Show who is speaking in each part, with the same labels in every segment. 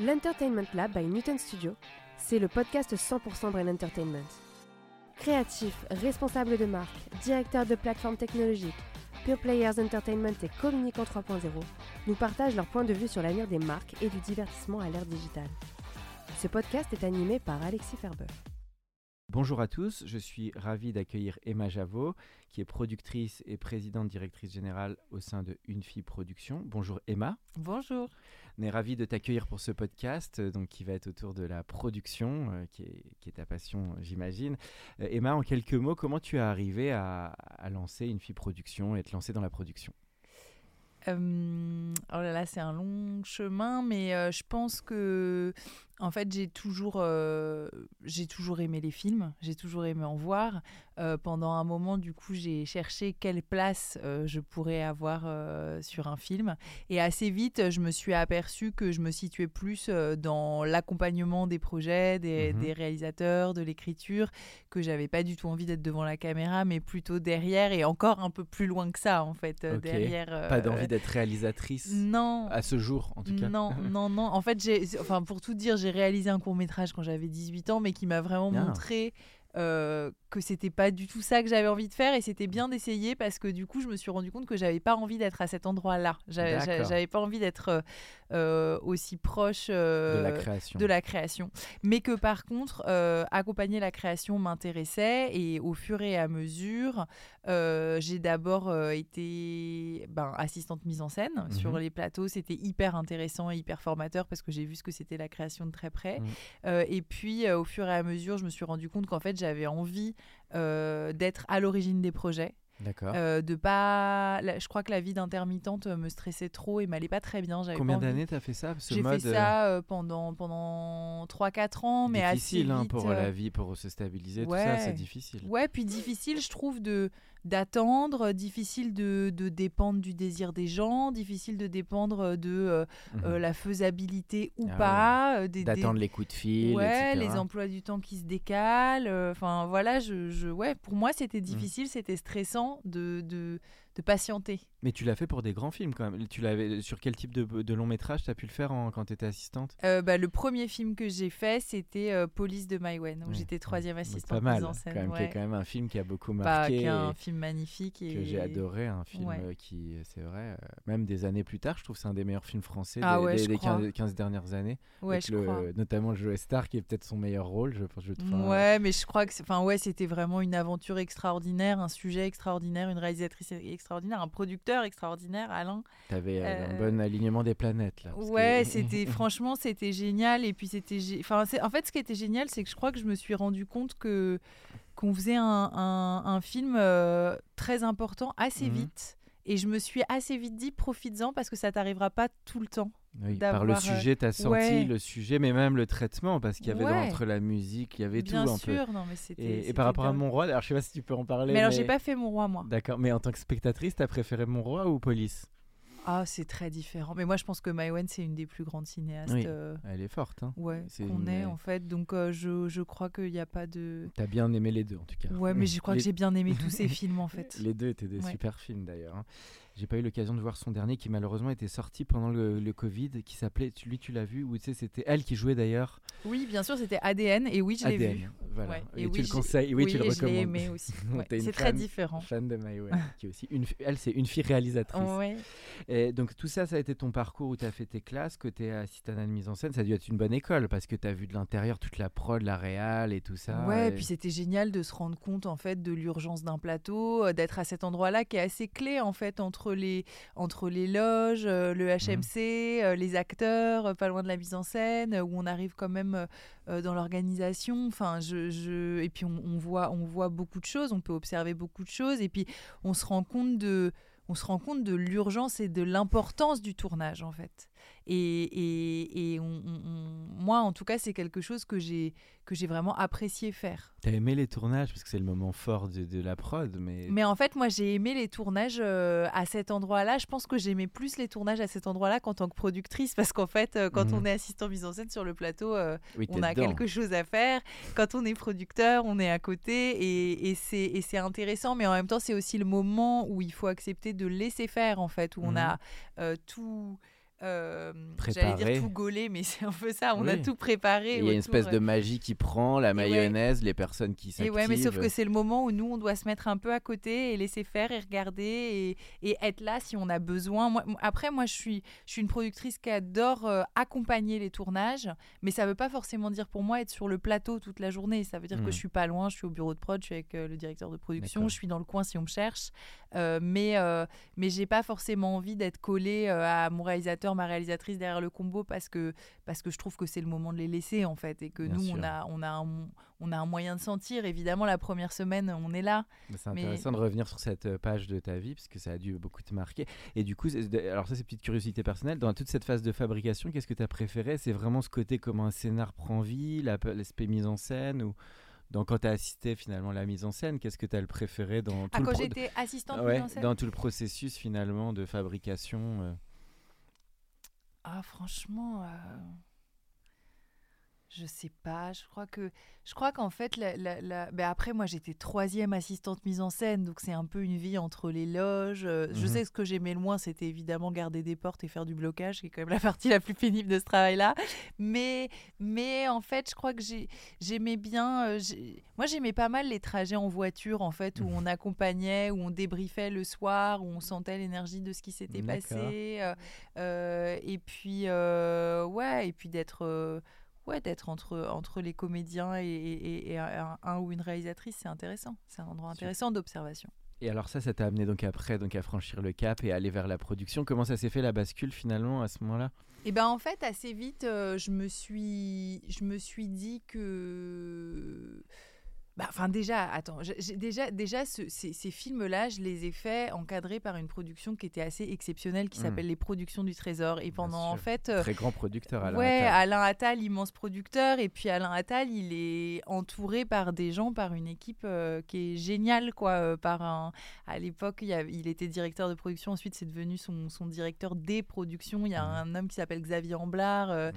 Speaker 1: L'Entertainment Lab by Newton Studio, c'est le podcast 100% Brain Entertainment. Créatifs, responsables de marque, directeurs de plateformes technologiques, Pure Players Entertainment et Communicant 3.0 nous partagent leur point de vue sur l'avenir des marques et du divertissement à l'ère digitale. Ce podcast est animé par Alexis Ferber.
Speaker 2: Bonjour à tous, je suis ravi d'accueillir Emma Javot, qui est productrice et présidente directrice générale au sein de Une Fille Production. Bonjour Emma.
Speaker 3: Bonjour.
Speaker 2: On est ravi de t'accueillir pour ce podcast euh, donc, qui va être autour de la production, euh, qui, est, ta passion, j'imagine. Euh, Emma, en quelques mots, comment tu es arrivée à, lancer Une Fille Production et te lancer dans la production?
Speaker 3: Euh, oh là là, c'est un long chemin, mais je pense que en fait, j'ai toujours, euh, j'ai toujours aimé les films, j'ai toujours aimé en voir. Euh, pendant un moment, du coup, j'ai cherché quelle place euh, je pourrais avoir sur un film. Et assez vite, je me suis aperçue que je me situais plus dans l'accompagnement des projets, des,
Speaker 2: Mhm.
Speaker 3: des réalisateurs, de l'écriture, que j'avais pas du tout envie d'être devant la caméra, mais plutôt derrière et encore un peu plus loin que ça, en fait, derrière.
Speaker 2: Pas d'envie d'être réalisatrice
Speaker 3: Non.
Speaker 2: à ce jour, en tout cas
Speaker 3: Non, non, non. En fait, j'ai, enfin, pour tout dire, j'ai réalisé un court métrage quand j'avais 18 ans, mais qui m'a vraiment
Speaker 2: Ah.
Speaker 3: montré euh, que c'était pas du tout ça que j'avais envie de faire et c'était bien d'essayer parce que du coup, je me suis rendu compte que j'avais pas envie d'être à cet endroit-là. J'avais,
Speaker 2: D'accord.
Speaker 3: j'avais pas envie d'être euh, euh, aussi proche euh,
Speaker 2: de la création.
Speaker 3: de la création. Mais que par contre, accompagner la création m'intéressait et au fur et à mesure, j'ai d'abord été ben, assistante mise en scène
Speaker 2: Mhm.
Speaker 3: sur les plateaux. C'était hyper intéressant et hyper formateur parce que j'ai vu ce que c'était la création de très près. Euh, et puis, au fur et à mesure, je me suis rendu compte qu'en fait, j'avais envie euh, d'être à l'origine des projets.
Speaker 2: D'accord.
Speaker 3: Euh, de pas la- je crois que la vie d'intermittente euh, me stressait trop et m'allait pas très bien j'avais
Speaker 2: Combien d'années t'as fait ça
Speaker 3: j'ai fait ça euh, pendant pendant 3 4 ans mais
Speaker 2: difficile
Speaker 3: assez
Speaker 2: hein, pour la vie, pour se stabiliser, tout ça, c'est difficile.
Speaker 3: Ouais, puis difficile, je trouve, de d'attendre, difficile de, de dépendre du désir des gens, difficile de dépendre de euh,
Speaker 2: Mhm.
Speaker 3: euh, la faisabilité ou
Speaker 2: Ah
Speaker 3: pas, euh,
Speaker 2: D'attendre les coups de fil,
Speaker 3: ouais,
Speaker 2: etc.
Speaker 3: les emplois du temps qui se décalent. euh, Enfin, voilà, je, je, ouais, pour moi,
Speaker 2: Mmh.
Speaker 3: c'était difficile, c'était stressant de, de, de patienter.
Speaker 2: Mais tu l'as fait pour des grands films quand même. Tu l'avais sur quel type de, de long métrage tu as pu le faire en- quand tu étais assistante?
Speaker 3: Euh, bah, le premier film que j'ai fait, c'était euh, Police de Maïwen, où
Speaker 2: Ouais.
Speaker 3: j'étais troisième assistante
Speaker 2: Pas mal,
Speaker 3: en
Speaker 2: quand
Speaker 3: scène.
Speaker 2: même, qui est
Speaker 3: ouais.
Speaker 2: quand même un film qui a beaucoup
Speaker 3: Pas
Speaker 2: marqué.
Speaker 3: qu'un
Speaker 2: et
Speaker 3: film magnifique. Et...
Speaker 2: que j'ai adoré, un film
Speaker 3: Ouais.
Speaker 2: euh, qui, c'est vrai, euh, même des années plus tard, je trouve que c'est un des meilleurs films français
Speaker 3: Ah
Speaker 2: des,
Speaker 3: ouais,
Speaker 2: des-
Speaker 3: je
Speaker 2: des
Speaker 3: crois.
Speaker 2: 15, 15 dernières années.
Speaker 3: Ouais,
Speaker 2: avec
Speaker 3: je
Speaker 2: le-
Speaker 3: crois.
Speaker 2: Notamment Joe Star, qui est peut-être son meilleur rôle, je pense. Je, enfin,
Speaker 3: Ouais, mais je crois que enfin ouais, c'était vraiment une aventure extraordinaire, un sujet extraordinaire, une réalisatrice extraordinaire, un producteur extraordinaire, Alain.
Speaker 2: T'avais euh, un
Speaker 3: Euh,
Speaker 2: bon alignement des planètes là. que-
Speaker 3: Ouais, c'était franchement c'était génial et puis c'était gé- enfin c'est- en fait ce qui était génial c'est que je crois que je me suis rendu compte que qu'on faisait un, un- un film euh, très important assez
Speaker 2: Mhm.
Speaker 3: vite et je me suis assez vite dit profites-en parce que ça t'arrivera pas tout le temps.
Speaker 2: Oui, par le
Speaker 3: euh,
Speaker 2: sujet, t'as senti
Speaker 3: ouais.
Speaker 2: le sujet, mais même le traitement, parce qu'il y avait dans- entre la musique, il y avait
Speaker 3: Bien
Speaker 2: tout un peu.
Speaker 3: sûr, non mais c'était
Speaker 2: Et, et par rapport à. Mon Roi, alors je sais pas si tu peux en parler.
Speaker 3: Mais alors j'ai pas fait mon roi moi.
Speaker 2: D'accord, mais en tant que spectatrice, t'as préféré Mon Roi ou Police?
Speaker 3: Ah, c'est très différent. Mais moi, je pense que Maïwen, c'est une des plus grandes cinéastes
Speaker 2: Oui.
Speaker 3: euh,
Speaker 2: Elle est forte. Hein.
Speaker 3: ouais,
Speaker 2: C'est
Speaker 3: qu'on
Speaker 2: une-
Speaker 3: ait, en fait. Donc, euh, je, je crois qu'il n'y a pas de.
Speaker 2: T'as bien aimé les deux en tout cas.
Speaker 3: Ouais, mais je crois
Speaker 2: Les-
Speaker 3: que j'ai bien aimé tous ces films, en fait.
Speaker 2: Les deux étaient des
Speaker 3: Ouais.
Speaker 2: super films d'ailleurs. J'ai pas eu l'occasion de voir son dernier qui malheureusement était sorti pendant le, le Covid, qui s'appelait, tu- lui tu l'as vu, ou tu sais c'était elle qui jouait d'ailleurs.
Speaker 3: Oui, bien sûr, c'était ADN. Et oui, je l'ai
Speaker 2: ADN.
Speaker 3: vu.
Speaker 2: Voilà.
Speaker 3: Ouais.
Speaker 2: Et,
Speaker 3: Et
Speaker 2: tu
Speaker 3: oui,
Speaker 2: le conseilles, oui, tu le
Speaker 3: et je l'ai
Speaker 2: recommandes.
Speaker 3: aimé aussi. Ouais, C'est très différent.
Speaker 2: Fan de Maïwen, qui est aussi une, fi- elle c'est une fille réalisatrice.
Speaker 3: Ouais.
Speaker 2: Et donc tout ça, ça a été ton parcours où tu as fait tes classes, côté assistante de mise en scène, ça a dû être une bonne école parce que tu as vu de l'intérieur toute la prod, la réal et tout ça.
Speaker 3: Ouais,
Speaker 2: et-
Speaker 3: puis c'était génial de se rendre compte en fait de l'urgence d'un plateau, euh, d'être à cet endroit-là qui est assez clé en fait entre les entre les loges, euh, le HMC, euh, les acteurs, euh, pas loin de la mise en scène, où on arrive quand même dans l'organisation. Enfin, je, je- et puis on, on voit on voit beaucoup de choses, on peut observer beaucoup de choses, et puis on se rend compte de on se rend compte de l'urgence et de l'importance du tournage en fait. Et, et, moi, en tout cas, c'est quelque chose que j'ai que j'ai vraiment apprécié faire.
Speaker 2: T'as aimé les tournages parce que c'est le moment fort de, de, la prod, mais.
Speaker 3: Mais en fait, moi, j'ai aimé les tournages euh, à cet endroit-là. Je pense que j'aimais plus les tournages à cet endroit-là qu'en tant que productrice, parce qu'en fait, euh, quand on mhm. est assistant mise en scène sur le plateau, euh, on a quelque chose à faire. Quand on est producteur, on est à côté, et, et c'est intéressant. Mais en même temps, c'est aussi le moment où il faut accepter de laisser faire, en fait, où on a mhm. tout euh, J'allais dire tout gaulé, mais c'est un peu ça. On a tout préparé.
Speaker 2: Il y a une espèce de magie qui prend, la mayonnaise, les personnes qui s'activent.
Speaker 3: ouais, mais sauf que c'est le moment où nous, on doit se mettre un peu à côté et laisser faire et regarder et, et être là si on a besoin. Moi, après, moi, je suis, je suis une productrice qui adore euh, accompagner les tournages, mais ça veut pas forcément dire pour moi être sur le plateau toute la journée. Ça veut dire que hmm. je suis pas loin, je suis au bureau de prod, je suis avec euh, le directeur de production, je suis dans le coin si on me cherche. Euh, mais mais j'ai pas forcément envie d'être collée à mon réalisateur ma réalisatrice derrière le combo parce que, parce que je trouve que c'est le moment de les laisser en fait et que nous on a, on, a un, on a un moyen de sentir. Évidemment, la première semaine, on est là.
Speaker 2: C'est intéressant de revenir sur cette euh, page de ta vie parce que ça a dû beaucoup te marquer. Et du coup, alors ça c'est petite curiosité personnelle, dans toute cette phase de fabrication, qu'est-ce que tu as préféré? C'est vraiment ce côté comment un scénar prend vie, l'aspect mise en scène ou donc, quand tu as assisté finalement à la mise en scène, qu'est-ce que tu as le préféré
Speaker 3: ah,
Speaker 2: quand
Speaker 3: assistante
Speaker 2: Dans tout le processus finalement de fabrication euh?
Speaker 3: Ah, franchement, euh, je sais pas. Je crois que, je crois qu'en fait, la, ben après, moi, j'étais troisième assistante mise en scène, donc c'est un peu une vie entre les loges. Euh, je mhm. sais ce que j'aimais le moins, c'était évidemment garder des portes et faire du blocage, qui est quand même la partie la plus pénible de ce travail-là. Mais, mais en fait, je crois que j'aimais bien. Euh, moi, j'aimais pas mal les trajets en voiture, en fait, où mhm. on accompagnait, où on débriefait le soir, où on sentait l'énergie de ce qui s'était passé. et puis, ouais, et puis d'être ouais, d'être entre, entre les comédiens et, un, ou une réalisatrice, c'est intéressant. C'est un endroit intéressant d'observation.
Speaker 2: Et alors ça, ça t'a amené donc après donc à franchir le cap et aller vers la production. Comment ça s'est fait la bascule finalement à ce moment-là?
Speaker 3: Eh ben en fait assez vite, euh, je me suis je me suis dit que bah, enfin déjà, attends, déjà, déjà ces, films-là, je les ai faits encadrés par une production qui était assez exceptionnelle, qui mmh. s'appelle Les Productions du Trésor. Et pendant en fait,
Speaker 2: euh, très grand producteur, Alain
Speaker 3: ouais, Alain Attal, immense producteur. Et puis Alain Attal, il est entouré par des gens, par une équipe euh, qui est géniale, quoi. Euh, par un, à l'époque, il, il, était directeur de production. Ensuite, c'est devenu son, son, directeur des productions. Il y a mmh. un homme qui s'appelle Xavier Amblard,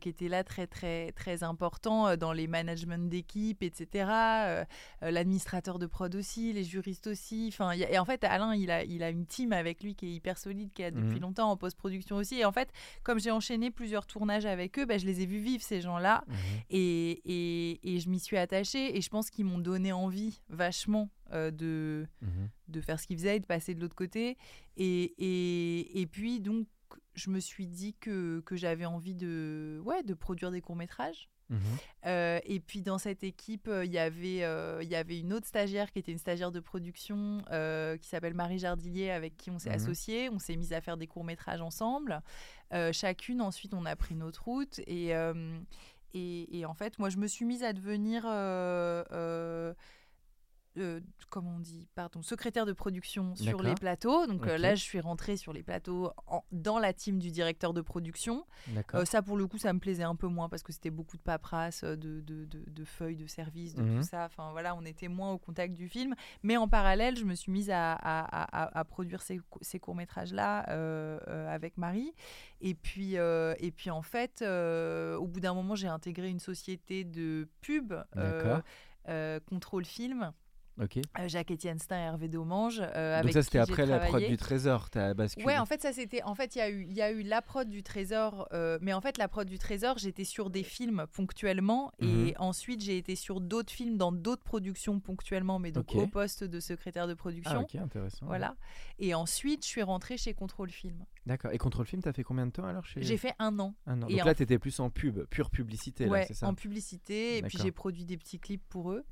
Speaker 3: qui était là très très très important dans les managements d'équipe, etc. Euh, euh, l'administrateur de prod aussi, les juristes aussi. Enfin, et en fait, Alain, il a, il a une team avec lui qui est hyper solide, qui a depuis mhm. longtemps en post-production aussi. Et en fait, comme j'ai enchaîné plusieurs tournages avec eux, bah, je les ai vus vivre ces gens-là, mhm. et, et, et, je m'y suis attachée. Et je pense qu'ils m'ont donné envie vachement euh, de, mhm. de faire ce qu'ils faisaient de passer de l'autre côté. Et, et, et puis, donc, je me suis dit que, que j'avais envie de, ouais, de produire des courts-métrages. Mhm. Euh, et puis dans cette équipe, euh, il y avait euh, il y avait une autre stagiaire qui était une stagiaire de production qui s'appelle Marie Jardillier avec qui on s'est mhm. associé. On s'est mis à faire des courts métrages ensemble. chacune ensuite on a pris notre route et, et, et en fait moi je me suis mise à devenir euh, comment on dit, pardon, secrétaire de production sur les plateaux. Donc euh, là, je suis rentrée sur les plateaux dans la team du directeur de production. Euh, ça, pour le coup, ça me plaisait un peu moins parce que c'était beaucoup de paperasse, de, de, feuilles de service, de tout mhm. ça. Enfin voilà, on était moins au contact du film. Mais en parallèle, je me suis mise à, à, produire ces, ces courts-métrages-là avec Marie. Et puis, et puis en fait, au bout d'un moment, j'ai intégré une société de pub. Contrôle Film euh, Jacques-Étienne Stein et Hervé Domange. Euh,
Speaker 2: Donc ça, c'était après la prod du Trésor, tu as basculé
Speaker 3: Ouais, en fait, ça c'était... En fait, il y, a eu, y a eu la prod du Trésor, euh, mais en fait, la prod du Trésor, j'étais sur des films ponctuellement, et mhm. ensuite, j'ai été sur d'autres films dans d'autres productions ponctuellement, mais donc au poste de secrétaire de production. Ah,
Speaker 2: ok, intéressant.
Speaker 3: Voilà. Et ensuite, je suis rentrée chez Contrôle Film.
Speaker 2: D'accord. Et Contrôle Film, tu as fait combien de temps alors chez...
Speaker 3: J'ai fait un an.
Speaker 2: Un an. Donc là, tu étais plus en pub, pure publicité,
Speaker 3: ouais,
Speaker 2: c'est ça
Speaker 3: en publicité, et puis j'ai produit des petits clips pour eux.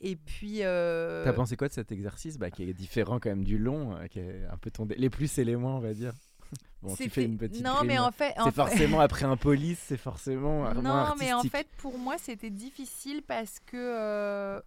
Speaker 3: Et puis. Euh...
Speaker 2: T'as pensé quoi de cet exercice bah, qui est différent quand même du long, euh, qui est un peu ton les plus et les moins, on va dire? Bon, tu fais une petite
Speaker 3: non, mais en fait,
Speaker 2: c'est forcément après un police, c'est forcément
Speaker 3: non, mais en fait, pour moi, c'était difficile parce que euh,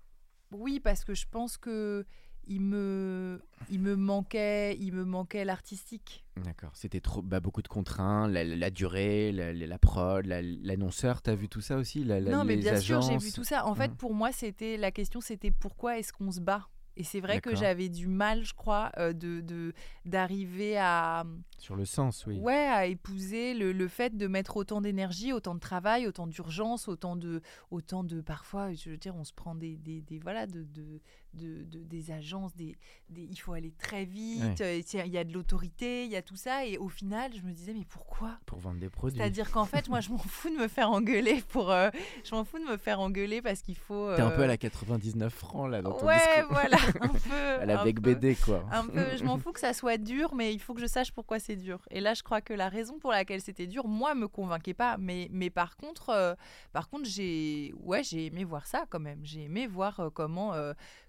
Speaker 3: oui, parce que je pense que il me, il me manquait, il me manquait l'artistique.
Speaker 2: D'accord. C'était trop, bah, beaucoup de contraintes, la, la durée, la, la prod, la- l'annonceur. T'as vu tout ça aussi
Speaker 3: non, mais
Speaker 2: les
Speaker 3: bien sûr, j'ai vu tout ça. En fait,
Speaker 2: Mm.
Speaker 3: pour moi, c'était la question, c'était pourquoi est-ce qu'on se bat? Et c'est vrai que j'avais du mal, je crois, euh, de de- d'arriver à
Speaker 2: Sur le sens, oui.
Speaker 3: ouais à épouser le, le fait de mettre autant d'énergie, autant de travail, autant d'urgence, autant de autant de parfois, je veux dire, on se prend des, des, des- voilà de, de, de- de- des agences, des, des- il faut aller très vite, euh, il y a de l'autorité, il y a tout ça, et au final, je me disais mais pourquoi?
Speaker 2: Pour vendre des produits.
Speaker 3: c'est-à-dire qu'en fait, moi, je m'en fous de me faire engueuler pour. euh, je m'en fous de me faire engueuler parce qu'il faut.
Speaker 2: T'es un peu à
Speaker 3: euh,
Speaker 2: la 99 francs là dans ton
Speaker 3: Ouais,
Speaker 2: discours.
Speaker 3: voilà, un peu.
Speaker 2: à la
Speaker 3: un
Speaker 2: Bec
Speaker 3: peu,
Speaker 2: BD quoi.
Speaker 3: Un peu. Je m'en fous que ça soit dur, mais il faut que je sache pourquoi c'est dur. Et là, je crois que la raison pour laquelle c'était dur, moi, me convainquait pas. Mais, mais par contre, euh, par contre, j'ai, ouais, j'ai aimé voir ça quand même. J'ai aimé voir euh, comment.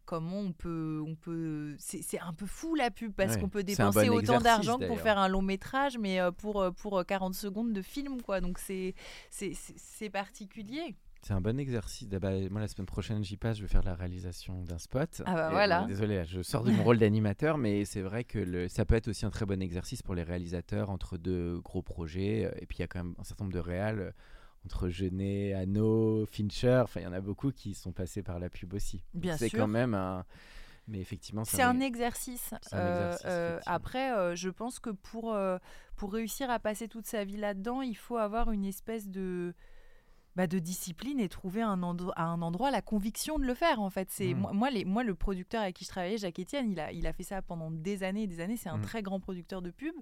Speaker 3: Euh, Comment on peut, on peut, c'est un peu fou la pub parce
Speaker 2: Ouais,
Speaker 3: qu'on peut dépenser
Speaker 2: bon
Speaker 3: autant d'argent pour faire un long métrage, mais euh, pour euh, pour euh, 40 secondes de film quoi. Donc c'est c'est particulier.
Speaker 2: C'est un bon exercice. Ah bah, moi, la semaine prochaine, j'y passe. Je vais faire la réalisation d'un spot.
Speaker 3: Ah bah
Speaker 2: Et,
Speaker 3: voilà.
Speaker 2: bon, désolé, là, je sors de mon rôle d'animateur, mais c'est vrai que le- ça peut être aussi un très bon exercice pour les réalisateurs entre deux gros projets. Euh, Et puis, il y a quand même un certain nombre de réals euh, entre Genet, Anno, Fincher. Enfin, il y en a beaucoup qui sont passés par la pub aussi.
Speaker 3: Bien
Speaker 2: C'est quand même un. Mais effectivement,
Speaker 3: C'est un exercice.
Speaker 2: Un
Speaker 3: Euh,
Speaker 2: exercice,
Speaker 3: euh, après, euh, je pense que pour, euh, pour réussir à passer toute sa vie là-dedans, il faut avoir une espèce de, bah, de discipline et trouver un à un endroit la conviction de le faire. En fait, c'est
Speaker 2: Mm.
Speaker 3: moi, moi, les, moi, le producteur avec qui je travaillais, Jacques Etienne, il a, il a fait ça pendant des années et des années. C'est un
Speaker 2: Mm.
Speaker 3: très grand producteur de pub.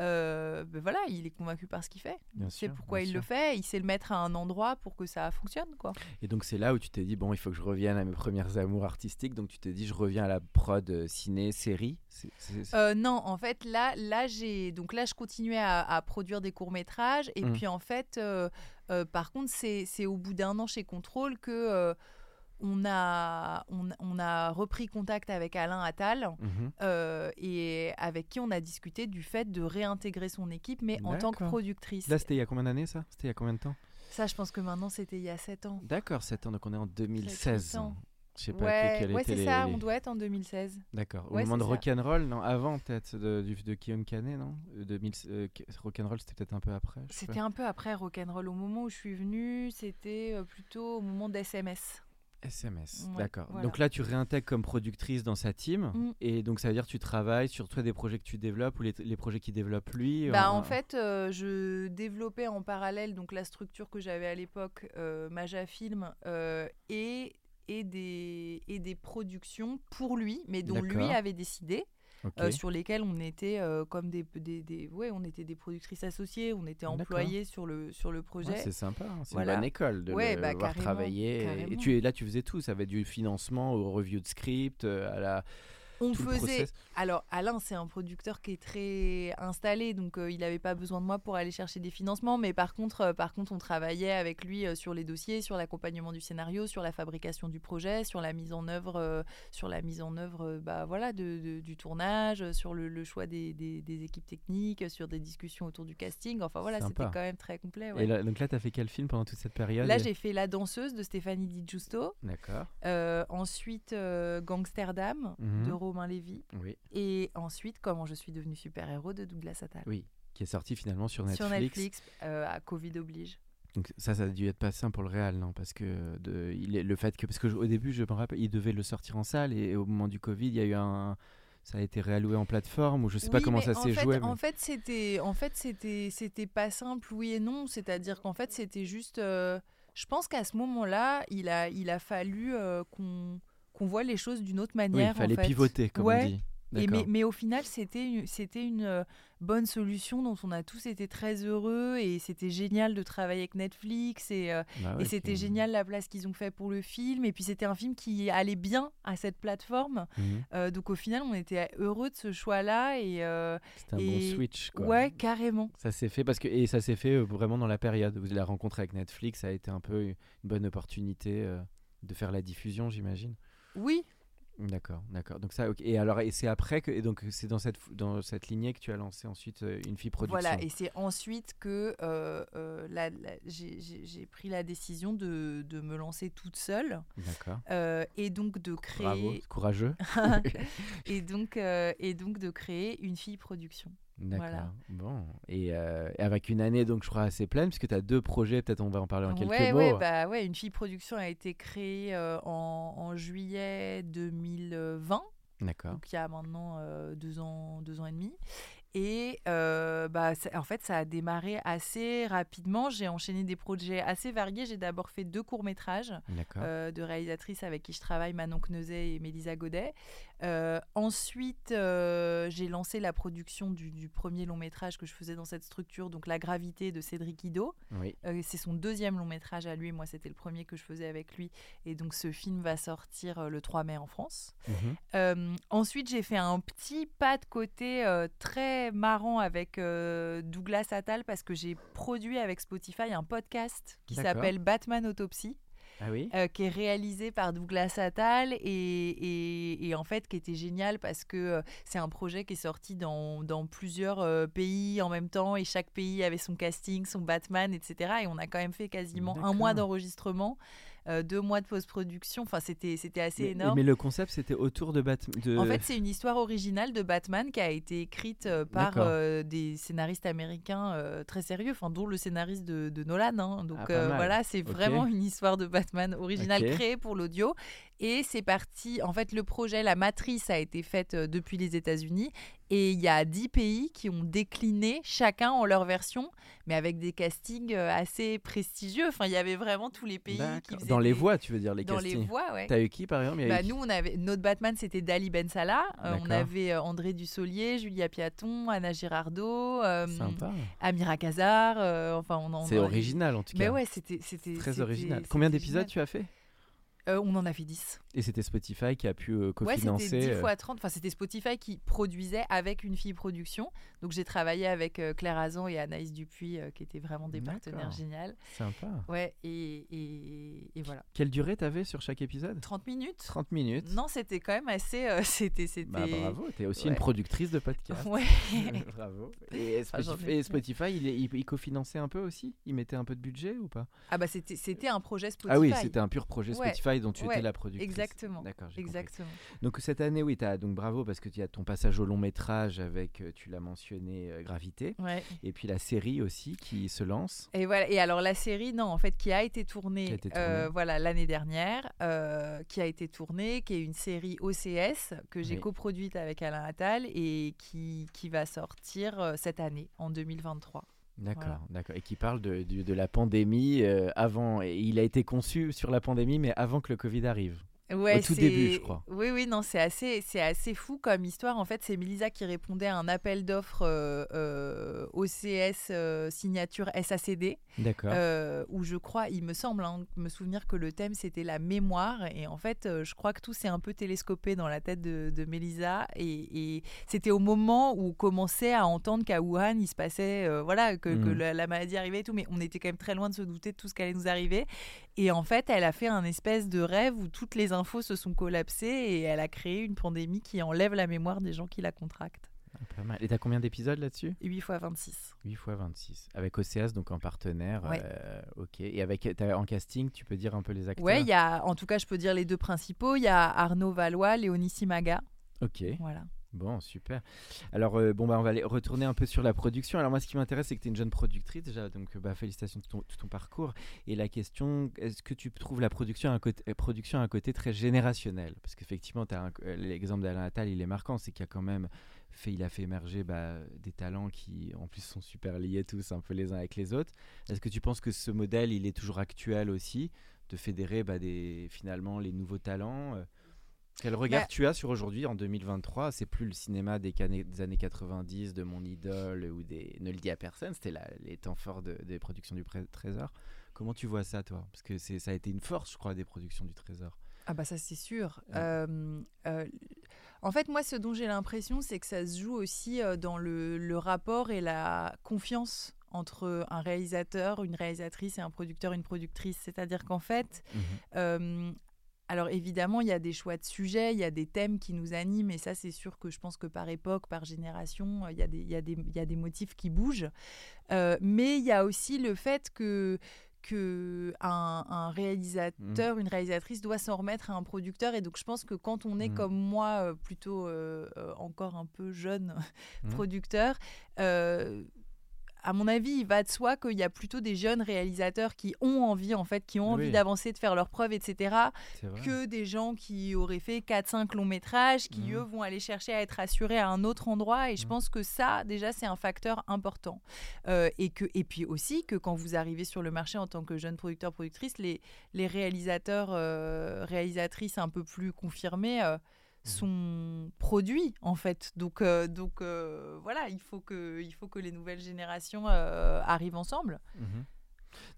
Speaker 3: Euh, ben voilà, il est convaincu par ce qu'il fait.
Speaker 2: Bien
Speaker 3: Il sait
Speaker 2: sûr,
Speaker 3: pourquoi il le fait. Il sait le mettre à un endroit pour que ça fonctionne, quoi.
Speaker 2: Et donc c'est là où tu t'es dit bon il faut que je revienne à mes premières amours artistiques donc tu t'es dit je reviens à la prod euh, ciné série C'est- c'est- c'est-
Speaker 3: Euh, non, en fait, là, là, j'ai donc là, je continuais à, à produire des courts métrages, et
Speaker 2: Mm.
Speaker 3: puis en fait, euh, par contre, c'est c'est au bout d'un an chez Contrôle que on a on, on a repris contact avec Alain Attal.
Speaker 2: Mhm.
Speaker 3: euh, et avec qui on a discuté du fait de réintégrer son équipe, mais en tant que productrice.
Speaker 2: Là c'était il y a combien d'années ça? C'était il y a combien de temps?
Speaker 3: Ça, je pense que maintenant, c'était il y a 7 ans.
Speaker 2: D'accord 7 ans donc on est en 2016.
Speaker 3: ans.
Speaker 2: Je sais pas
Speaker 3: Ouais,
Speaker 2: quel
Speaker 3: ouais c'est
Speaker 2: les-
Speaker 3: ça, on doit être en 2016.
Speaker 2: D'accord. Au moment de. Rock'n'Roll, non Avant peut-être de, du- de Guillaume Canet, non? Euh, 2000, euh, Rock'n'Roll c'était peut-être un peu après.
Speaker 3: C'était un peu après Rock'n'Roll. Au moment où je suis venue, c'était euh, plutôt au moment d'SMS.
Speaker 2: SMS,
Speaker 3: Ouais,
Speaker 2: d'accord.
Speaker 3: voilà.
Speaker 2: Donc là, tu réintègres comme productrice dans sa team.
Speaker 3: Mm.
Speaker 2: Et donc, ça veut dire que tu travailles sur toi des projets que tu développes ou les, les projets qu'il développe lui
Speaker 3: Bah,
Speaker 2: euh,
Speaker 3: en fait, euh, je développais en parallèle donc la structure que j'avais à l'époque, euh, Maja Film, euh, et, et, des, et des productions pour lui, mais dont lui avait décidé, euh, sur lesquelles on était euh, comme des, des, des- ouais, on était des productrices associées, on était employés sur le, sur le projet.
Speaker 2: Ouais, c'est sympa, hein, c'est
Speaker 3: Voilà.
Speaker 2: une bonne école de
Speaker 3: Ouais,
Speaker 2: le
Speaker 3: bah,
Speaker 2: voir travailler. Et tu es là, tu faisais tout. Ça va du financement au review de script, euh, à la.
Speaker 3: On
Speaker 2: tout
Speaker 3: faisait. Alors, Alain, c'est un producteur qui est très installé, donc euh, il n'avait pas besoin de moi pour aller chercher des financements. Mais par contre, euh, par contre on travaillait avec lui euh, sur les dossiers, sur l'accompagnement du scénario, sur la fabrication du projet, sur la mise en œuvre, sur la mise en œuvre bah, voilà, de, de- du tournage, sur le, le choix des, des- des équipes techniques, sur des discussions autour du casting. Enfin voilà, c'était quand même très complet. ouais.
Speaker 2: Et là, donc là, tu as fait quel film pendant toute cette période
Speaker 3: Là, j'ai fait La danseuse de Stéphanie Di Giusto.
Speaker 2: D'accord.
Speaker 3: Ensuite, Gangsterdam
Speaker 2: Mhm.
Speaker 3: de Romain Lévy.
Speaker 2: Oui.
Speaker 3: Et ensuite, Comment je suis devenu super-héros de Douglas Attal.
Speaker 2: Oui. Qui est sorti finalement sur Netflix.
Speaker 3: Sur Netflix, euh, à Covid oblige.
Speaker 2: Donc ça, ça a dû être pas simple pour le réal, non Parce que de, il est, le fait que parce que je- au début, je me rappelle, il devait le sortir en salle et au moment du Covid, il y a eu un, ça a été réalloué en plateforme ou je sais pas comment ça s'est joué.
Speaker 3: En fait, c'était, en fait, c'était, c'était pas simple, oui et non. C'est-à-dire qu'en fait, c'était juste. euh, je pense qu'à ce moment-là, il a, il a fallu euh, qu'on, qu'on voit les choses d'une autre
Speaker 2: oui,
Speaker 3: manière.
Speaker 2: il fallait
Speaker 3: en fait.
Speaker 2: pivoter, comme
Speaker 3: Ouais.
Speaker 2: on dit.
Speaker 3: Et mais, au final, c'était une, c'était une euh, bonne solution dont on a tous été très heureux et c'était génial de travailler avec Netflix et, euh,
Speaker 2: Bah
Speaker 3: et c'était
Speaker 2: puis-
Speaker 3: génial la place qu'ils ont fait pour le film. Et puis c'était un film qui allait bien à cette plateforme.
Speaker 2: Mhm.
Speaker 3: Euh, donc au final, on était heureux de ce choix-là et euh,
Speaker 2: C'était un
Speaker 3: et-
Speaker 2: bon switch. Quoi.
Speaker 3: ouais, carrément.
Speaker 2: Ça s'est fait parce que et ça s'est fait euh, vraiment dans la période où la rencontre avec Netflix a été un peu une bonne opportunité euh, de faire la diffusion, j'imagine.
Speaker 3: Oui,
Speaker 2: D'accord, d'accord. Donc ça, ok. Et alors, et c'est après que, et donc c'est dans cette dans cette lignée que tu as lancé ensuite euh, une fille production.
Speaker 3: Voilà, et c'est ensuite que euh, euh, la- la- j'ai- pris la décision de, de me lancer toute seule
Speaker 2: D'accord.
Speaker 3: et donc de créer
Speaker 2: Bravo, courageux.
Speaker 3: et donc et donc de créer une fille production.
Speaker 2: D'accord.
Speaker 3: Voilà.
Speaker 2: Bon. Et, euh, et avec une année, donc je crois assez pleine, puisque tu as deux projets, peut-être on va en parler en quelques
Speaker 3: ouais,
Speaker 2: mots.
Speaker 3: ouais, bah ouais, une fille production a été créée euh, en, en juillet 2020.
Speaker 2: D'accord.
Speaker 3: donc il y a maintenant euh, deux, ans, deux ans et demi. Et euh, bah, ça- en fait, ça a démarré assez rapidement. J'ai enchaîné des projets assez variés. J'ai d'abord fait deux courts-métrages euh, de réalisatrices avec qui je travaille, Manon Kneuzet et Mélisa Godet. Euh, ensuite, euh, j'ai lancé la production du, du premier long-métrage que je faisais dans cette structure, donc La Gravité de Cédric Ido.
Speaker 2: Oui.
Speaker 3: Euh, c'est son deuxième long métrage à lui. Moi, c'était le premier que je faisais avec lui. Et donc, ce film va sortir le 3 mai en France.
Speaker 2: Mhm.
Speaker 3: Ensuite, j'ai fait un petit pas de côté très marrant avec Douglas Attal parce que j'ai produit avec Spotify un podcast qui s'appelle Batman Autopsy,
Speaker 2: Ah oui.
Speaker 3: Euh, qui est réalisé par Douglas Attal et, et- et en fait qui était génial parce que euh, c'est un projet qui est sorti dans, dans plusieurs euh, pays en même temps et chaque pays avait son casting, son Batman, etc. Et on a quand même fait quasiment un mois d'enregistrement, euh, deux mois de post-production. Enfin, c'était c'était assez
Speaker 2: mais,
Speaker 3: énorme.
Speaker 2: mais le concept, c'était autour de Batman.
Speaker 3: En fait, c'est une histoire originale de Batman qui a été écrite euh, par euh, des scénaristes américains très sérieux, enfin dont le scénariste de, de Nolan. hein. Donc
Speaker 2: Ah, mal.
Speaker 3: voilà, c'est vraiment une histoire de Batman originale créée pour l'audio. Et c'est parti. En fait, le projet, la matrice a été faite depuis les États-Unis. Et il y a 10 pays qui ont décliné, chacun en leur version, mais avec des castings euh, assez prestigieux. Enfin, il y avait vraiment tous les pays qui faisaient
Speaker 2: Dans les
Speaker 3: des-
Speaker 2: voix, tu veux dire, les
Speaker 3: Dans les
Speaker 2: castings.
Speaker 3: voix, ouais.
Speaker 2: T'as eu qui, par exemple
Speaker 3: Bah, nous, on avait notre Batman, c'était Dali Ben Salah. Euh, on avait euh, André Dussolier, Julia Piaton, Anna Girardot, euh. Amira Kazar. euh, enfin, on en.
Speaker 2: C'est original, en tout cas.
Speaker 3: Mais ouais, c'était
Speaker 2: Très original. Combien d'épisodes tu as fait?
Speaker 3: Euh, On en a fait 10.
Speaker 2: Et c'était Spotify qui a pu euh,
Speaker 3: Ouais,
Speaker 2: cofinancer.
Speaker 3: c'était 10
Speaker 2: euh,
Speaker 3: fois 30. Enfin, c'était Spotify qui produisait avec une fille production. Donc, j'ai travaillé avec euh, Claire Azan et Anaïs Dupuis, qui étaient vraiment des partenaires géniales.
Speaker 2: Sympa.
Speaker 3: Ouais, et, et, et voilà.
Speaker 2: Quelle durée t'avais sur chaque épisode?
Speaker 3: 30 minutes
Speaker 2: 30 minutes.
Speaker 3: Non, c'était quand même assez. c'était. c'était...
Speaker 2: Bah, bravo, t'es aussi
Speaker 3: Ouais.
Speaker 2: une productrice de podcast.
Speaker 3: Ouais.
Speaker 2: bravo. Et
Speaker 3: Ah,
Speaker 2: Spotify, et Spotify, il, il, il cofinançait un peu aussi? Il mettait un peu de budget ou pas?
Speaker 3: Ah bah c'était c'était un projet Spotify.
Speaker 2: Ah oui, c'était un pur projet
Speaker 3: Ouais,
Speaker 2: Spotify dont tu
Speaker 3: ouais,
Speaker 2: étais la productrice.
Speaker 3: exactement,
Speaker 2: D'accord, compris.
Speaker 3: Exactement.
Speaker 2: Donc cette année, oui, as, donc bravo parce que tu as ton passage au long métrage avec, euh, tu l'as mentionné, euh, Gravité.
Speaker 3: Ouais.
Speaker 2: Et puis la série aussi qui se lance.
Speaker 3: Et voilà. Et alors la série, non, en fait, qui a été tournée,
Speaker 2: Qui a été
Speaker 3: euh, voilà l'année dernière, euh, qui a été tournée, qui est une série OCS que j'ai
Speaker 2: Oui.
Speaker 3: coproduite avec Alain Attal et qui qui va sortir cette année, en 2023.
Speaker 2: D'accord, d'accord. Et qui parle de, de la pandémie euh, avant. Et il a été conçu sur la pandémie, mais avant que le Covid arrive.
Speaker 3: Ouais,
Speaker 2: tout début, je crois.
Speaker 3: Oui, oui, non, c'est assez, c'est assez fou comme histoire. En fait, c'est Melissa qui répondait à un appel d'offres euh, euh, OCS euh, signature SACD.
Speaker 2: D'accord.
Speaker 3: Où je crois, il me semble, hein, me souvenir que le thème c'était la mémoire. Et en fait, je crois que tout s'est un peu télescopé dans la tête de, de Mélisa. Et, et c'était au moment où on commençait à entendre qu'à Wuhan, il se passait, voilà, que, que
Speaker 2: Mhm.
Speaker 3: la, la maladie arrivait et tout. Mais on était quand même très loin de se douter de tout ce qui allait nous arriver. Et en fait, elle a fait un espèce de rêve où toutes les infos se sont collapsées et elle a créé une pandémie qui enlève la mémoire des gens qui la contractent.
Speaker 2: Ah, Pas mal. Et t'as combien d'épisodes là-dessus?
Speaker 3: 8 fois 26.
Speaker 2: 8 fois 26. Avec OCS, donc en partenaire.
Speaker 3: Ouais.
Speaker 2: euh, ok. Et avec en casting, tu peux dire un peu les acteurs?
Speaker 3: Ouais, y a, en tout cas, je peux dire les deux principaux. Il y a Arnaud Valois, Léonie Simaga.
Speaker 2: Ok.
Speaker 3: Voilà.
Speaker 2: Bon, super. Alors, euh, bon, bah, on va aller retourner un peu sur la production. Alors, moi, ce qui m'intéresse, c'est que tu es une jeune productrice déjà, donc bah, félicitations de ton, de ton parcours. Et la question, est-ce que tu trouves la production à un côté, production un côté très générationnel Parce qu'effectivement, euh, l'exemple d'Alain Attal, il est marquant, c'est qu'il a quand même fait, il a fait émerger bah, des talents qui, en plus, sont super liés tous un peu les uns avec les autres. Est-ce que tu penses que ce modèle, il est toujours actuel aussi, de fédérer bah, des, finalement les nouveaux talents euh, quel regard
Speaker 3: Bah-
Speaker 2: tu as sur aujourd'hui, en 2023 C'est plus le cinéma des, années 90, de mon idole ou des Ne le dis à personne, c'était les temps forts de- des productions du Trésor. Comment tu vois ça, toi? Parce que ça a été une force, je crois, des productions du Trésor.
Speaker 3: Ah bah ça c'est sûr.
Speaker 2: Ouais.
Speaker 3: Euh, euh, en fait, moi, ce dont j'ai l'impression, c'est que ça se joue aussi euh, dans le, le rapport et la confiance entre un réalisateur, une réalisatrice et un producteur, une productrice. C'est-à-dire qu'en fait, euh, alors évidemment, il y a des choix de sujets, il y a des thèmes qui nous animent, et ça c'est sûr que je pense que par époque, par génération, il y a des, il y a des, il y a des motifs qui bougent. Euh, mais il y a aussi le fait que que un, réalisateur, une réalisatrice doit s'en remettre à un producteur. Et donc, je pense que quand on est
Speaker 2: Mhm.
Speaker 3: comme moi, euh, plutôt euh, euh, encore un peu jeune
Speaker 2: Mhm.
Speaker 3: producteur, euh, à mon avis, il va de soi qu'il y a plutôt des jeunes réalisateurs qui ont envie, en fait, qui ont envie
Speaker 2: Oui.
Speaker 3: d'avancer, de faire leurs preuves, etc., que des gens qui auraient fait 4-5 longs métrages, qui
Speaker 2: Mhm.
Speaker 3: eux vont aller chercher à être assurés à un autre endroit. Et je
Speaker 2: Mhm.
Speaker 3: pense que ça, déjà, c'est un facteur important. Euh, et, que, et puis aussi que quand vous arrivez sur le marché en tant que jeune producteur, productrice, les, les réalisateurs, euh, réalisatrices un peu plus confirmés. euh. Sont produits en fait donc euh, donc euh, voilà il faut que les nouvelles générations euh, arrivent ensemble
Speaker 2: Mhm.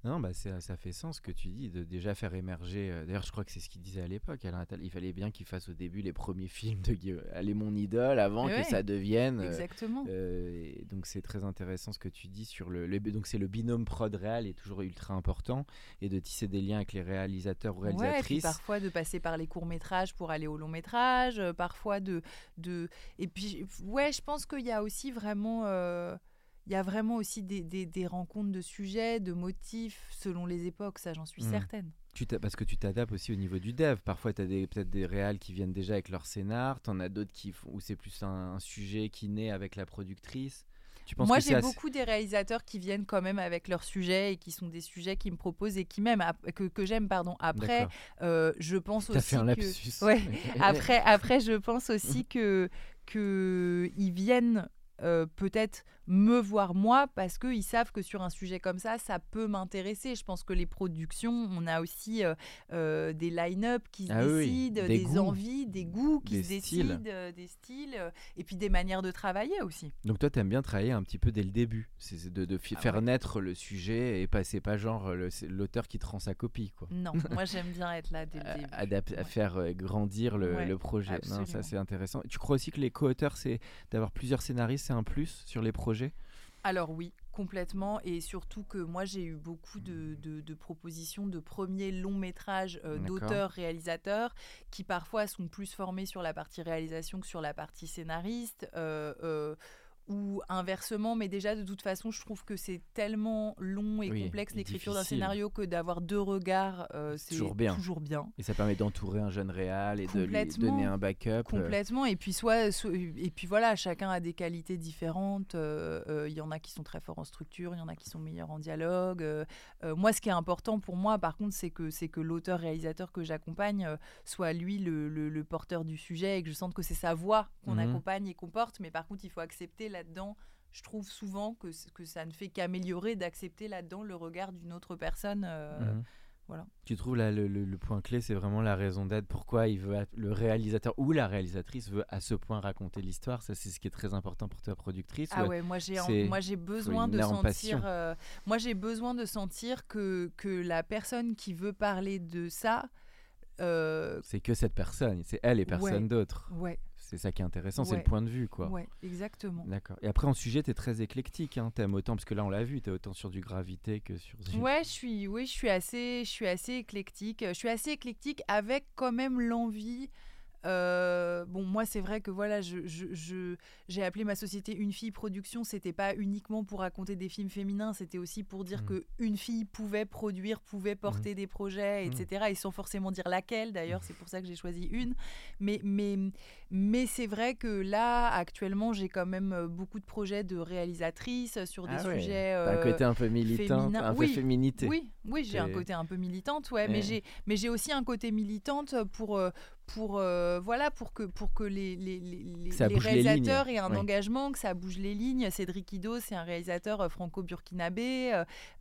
Speaker 2: Non, bah c'est- ça fait sens ce que tu dis, de déjà faire émerger. euh, D'ailleurs, je crois que c'est ce qu'il disait à l'époque, Alain Attal. Il fallait bien qu'il fasse au début les premiers films de Guillaume. Allez, mon idole, avant
Speaker 3: Mais
Speaker 2: que
Speaker 3: ouais,
Speaker 2: ça devienne. euh,
Speaker 3: exactement
Speaker 2: euh, et donc, c'est très intéressant ce que tu dis sur le. le- donc, c'est le binôme prod-réal est toujours ultra important et de tisser des liens avec les réalisateurs ou
Speaker 3: Ouais, puis
Speaker 2: réalisatrices.
Speaker 3: parfois de passer par les courts métrages pour aller au long métrage, euh, parfois de, de et puis ouais, je pense qu'il y a aussi vraiment euh, il y a vraiment aussi des, des- des rencontres de sujets, de motifs selon les époques, ça j'en suis
Speaker 2: Mm.
Speaker 3: certaine.
Speaker 2: Tu parce que tu t'adaptes aussi au niveau du dev. Parfois, tu as peut-être des réals qui viennent déjà avec leur scénar. Tu en as d'autres qui où c'est plus un, un sujet qui naît avec la productrice. Tu penses
Speaker 3: Moi,
Speaker 2: que
Speaker 3: j'ai
Speaker 2: assez-
Speaker 3: beaucoup des réalisateurs qui viennent quand même avec leurs sujets et qui sont des sujets qui me proposent et qui m'aiment, que, que j'aime, pardon. Après, euh, je pense aussi
Speaker 2: fait un
Speaker 3: que...
Speaker 2: lapsus.
Speaker 3: Ouais. Après, après, je pense aussi que que ils viennent euh, peut-être me voir moi parce qu'ils savent que sur un sujet comme ça, ça peut m'intéresser. Je pense que les productions, on a aussi euh, euh, des line-up qui se
Speaker 2: Ah oui,
Speaker 3: décident,
Speaker 2: des
Speaker 3: des,
Speaker 2: goûts.
Speaker 3: envies, des goûts qui
Speaker 2: Des
Speaker 3: se
Speaker 2: styles.
Speaker 3: décident, euh, des styles, et puis des manières de travailler aussi.
Speaker 2: Donc toi, t'aimes bien travailler un petit peu dès le début, c'est de,
Speaker 3: Ah
Speaker 2: faire
Speaker 3: ouais.
Speaker 2: naître le sujet et pas c'est pas genre l'auteur qui te rend sa copie quoi.
Speaker 3: Non, moi j'aime bien être là dès le
Speaker 2: À,
Speaker 3: début.
Speaker 2: à
Speaker 3: Ouais.
Speaker 2: faire grandir le,
Speaker 3: Ouais,
Speaker 2: le projet. Non, ça c'est intéressant. Tu crois aussi que les co-auteurs, c'est d'avoir plusieurs scénaristes, c'est un plus sur les projets?
Speaker 3: Alors oui, complètement. Et surtout que moi, j'ai eu beaucoup de, de- de propositions de premiers longs métrages euh,
Speaker 2: D'accord.
Speaker 3: d'auteurs-réalisateurs qui parfois sont plus formés sur la partie réalisation que sur la partie scénariste. euh, euh, ou inversement, mais déjà de toute façon, je trouve que c'est tellement long et
Speaker 2: Oui,
Speaker 3: complexe l'écriture d'un scénario que d'avoir deux regards, euh, c'est
Speaker 2: toujours bien.
Speaker 3: toujours bien.
Speaker 2: Et ça permet d'entourer un jeune réal et de lui donner un backup. euh,
Speaker 3: Complètement. Et puis soit, so- et puis voilà, chacun a des qualités différentes. euh, euh, Il y en a qui sont très forts en structure, il y en a qui sont meilleurs en dialogue. moi, ce qui est important pour moi, par contre, c'est que c'est que l'auteur-réalisateur que j'accompagne soit lui le, le- le porteur du sujet et que je sente que c'est sa voix qu'on
Speaker 2: Mhm.
Speaker 3: accompagne et qu'on porte. Mais par contre, il faut accepter là-dedans. Je trouve souvent que, que ça ne fait qu'améliorer d'accepter là-dedans le regard d'une autre personne. euh,
Speaker 2: mhm.
Speaker 3: voilà.
Speaker 2: Tu trouves là le, le- le point clé, c'est vraiment la raison d'être. Pourquoi il veut, le réalisateur ou la réalisatrice veut à ce point raconter l'histoire. Ça, c'est ce qui est très important pour ta productrice.
Speaker 3: Ah
Speaker 2: ou-
Speaker 3: ouais, moi j'ai moi j'ai besoin de sentir euh, moi j'ai besoin de sentir que que la personne qui veut parler de ça euh,
Speaker 2: C'est que cette personne, c'est elle et personne
Speaker 3: Ouais.
Speaker 2: d'autre.
Speaker 3: ouais
Speaker 2: C'est ça qui est intéressant, c'est le point de vue, quoi.
Speaker 3: ouais exactement.
Speaker 2: D'accord. Et après, en sujet, tu es très éclectique. Hein. T'aimes autant, parce que là, on l'a vu, tu es autant sur du gravité que sur du.
Speaker 3: Ouais, je suis oui, je suis assez je suis assez éclectique, je suis assez éclectique avec quand même l'envie euh, bon, moi, c'est vrai que voilà, je, je- je- j'ai appelé ma société Une fille production. C'était pas uniquement pour raconter des films féminins, c'était aussi pour dire
Speaker 2: Mhm.
Speaker 3: que une fille pouvait produire, pouvait porter des projets, etc. Et sans forcément dire laquelle. D'ailleurs, c'est pour ça que j'ai choisi une. Mais, mais, mais c'est vrai que là, actuellement, j'ai quand même euh, beaucoup de projets de réalisatrices sur des
Speaker 2: Ah ouais.
Speaker 3: sujets.
Speaker 2: Un
Speaker 3: euh,
Speaker 2: côté un peu militant,
Speaker 3: féminin.
Speaker 2: un peu
Speaker 3: Oui,
Speaker 2: féminité.
Speaker 3: oui, oui, j'ai un côté un peu militante, ouais, mais j'ai, mais j'ai aussi un côté militante pour, pour, euh, voilà, pour que, pour que les, réalisateurs aient un engagement, que ça bouge les lignes. Cédric Ido, c'est un réalisateur euh, franco-burkinabé.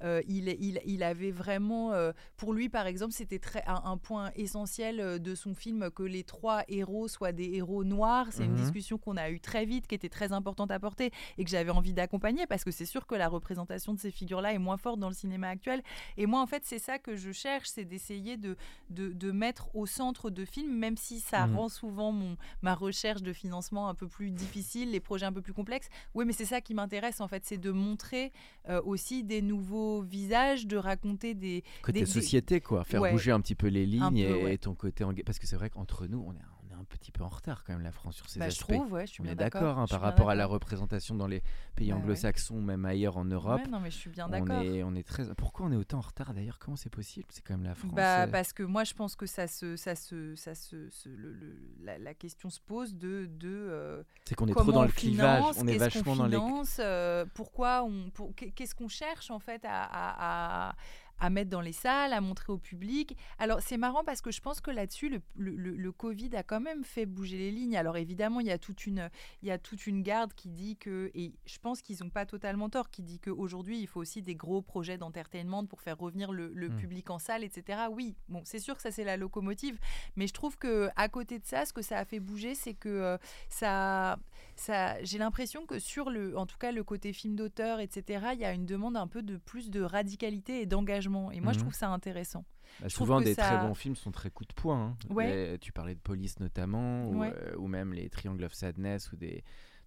Speaker 3: euh, il, il, il avait vraiment, euh, pour lui par exemple, c'était très un, un point essentiel de son film que les trois héros soient des héros noirs. C'est une
Speaker 2: Mhm.
Speaker 3: discussion qu'on a eue très vite, qui était très importante à porter et que j'avais envie d'accompagner parce que c'est sûr que la représentation de ces figures-là est moins forte dans le cinéma actuel. Et moi, en fait, c'est ça que je cherche, c'est d'essayer de, de, de mettre au centre de films, même si ça
Speaker 2: Mhm.
Speaker 3: rend souvent mon, ma recherche de financement un peu plus difficile, les projets un peu plus complexes. Oui, mais c'est ça qui m'intéresse en fait, c'est de montrer euh, aussi des nouveaux visages, de raconter des.
Speaker 2: Côté
Speaker 3: des-
Speaker 2: société, quoi. Faire
Speaker 3: Ouais.
Speaker 2: bouger un petit peu les lignes
Speaker 3: peu,
Speaker 2: et,
Speaker 3: ouais.
Speaker 2: et ton côté. Parce que c'est vrai qu'entre nous, on est, on est un petit peu en retard quand même, la France, sur ces
Speaker 3: Bah, je
Speaker 2: aspects.
Speaker 3: trouve, ouais, je suis
Speaker 2: on
Speaker 3: bien
Speaker 2: d'accord hein,
Speaker 3: je
Speaker 2: par rapport à la représentation dans les pays
Speaker 3: Bah ouais.
Speaker 2: anglo-saxons, même ailleurs en Europe.
Speaker 3: Ouais, non, mais je suis bien
Speaker 2: on,
Speaker 3: d'accord.
Speaker 2: est, on est très. Pourquoi on est autant en retard d'ailleurs? Comment c'est possible? C'est quand même la France.
Speaker 3: Bah,
Speaker 2: euh,
Speaker 3: parce que moi, je pense que ça se, ça se, ça se, se- le- le- la, la question se pose de, de euh,
Speaker 2: c'est qu'on est trop dans
Speaker 3: on
Speaker 2: le clivage. On est vachement dans les.
Speaker 3: euh, pourquoi on, pour- qu'est- qu'est-ce qu'on cherche en fait à, à- à- à mettre dans les salles, à montrer au public. Alors c'est marrant parce que je pense que là-dessus, le, le- le- le Covid a quand même fait bouger les lignes. Alors évidemment, il y a toute une, il y a toute une garde qui dit que, et je pense qu'ils n'ont pas totalement tort, qui dit qu'aujourd'hui, il faut aussi des gros projets d'entertainment pour faire revenir le, le
Speaker 2: Mm.
Speaker 3: public en salle, etc. Oui, bon, c'est sûr que ça c'est la locomotive, mais je trouve que à côté de ça, ce que ça a fait bouger, c'est que euh, ça, ça, j'ai l'impression que sur le, en tout cas le côté film d'auteur, etc. Il y a une demande un peu de plus de radicalité et d'engagement, et moi je
Speaker 2: Mhm.
Speaker 3: trouve ça intéressant.
Speaker 2: Bah,
Speaker 3: je
Speaker 2: souvent, des
Speaker 3: ça-
Speaker 2: très bons films sont très coup de poing. hein.
Speaker 3: Ouais.
Speaker 2: Les- tu parlais de Police notamment, ou,
Speaker 3: Ouais.
Speaker 2: euh, ou même les Triangle of Sadness, ou des.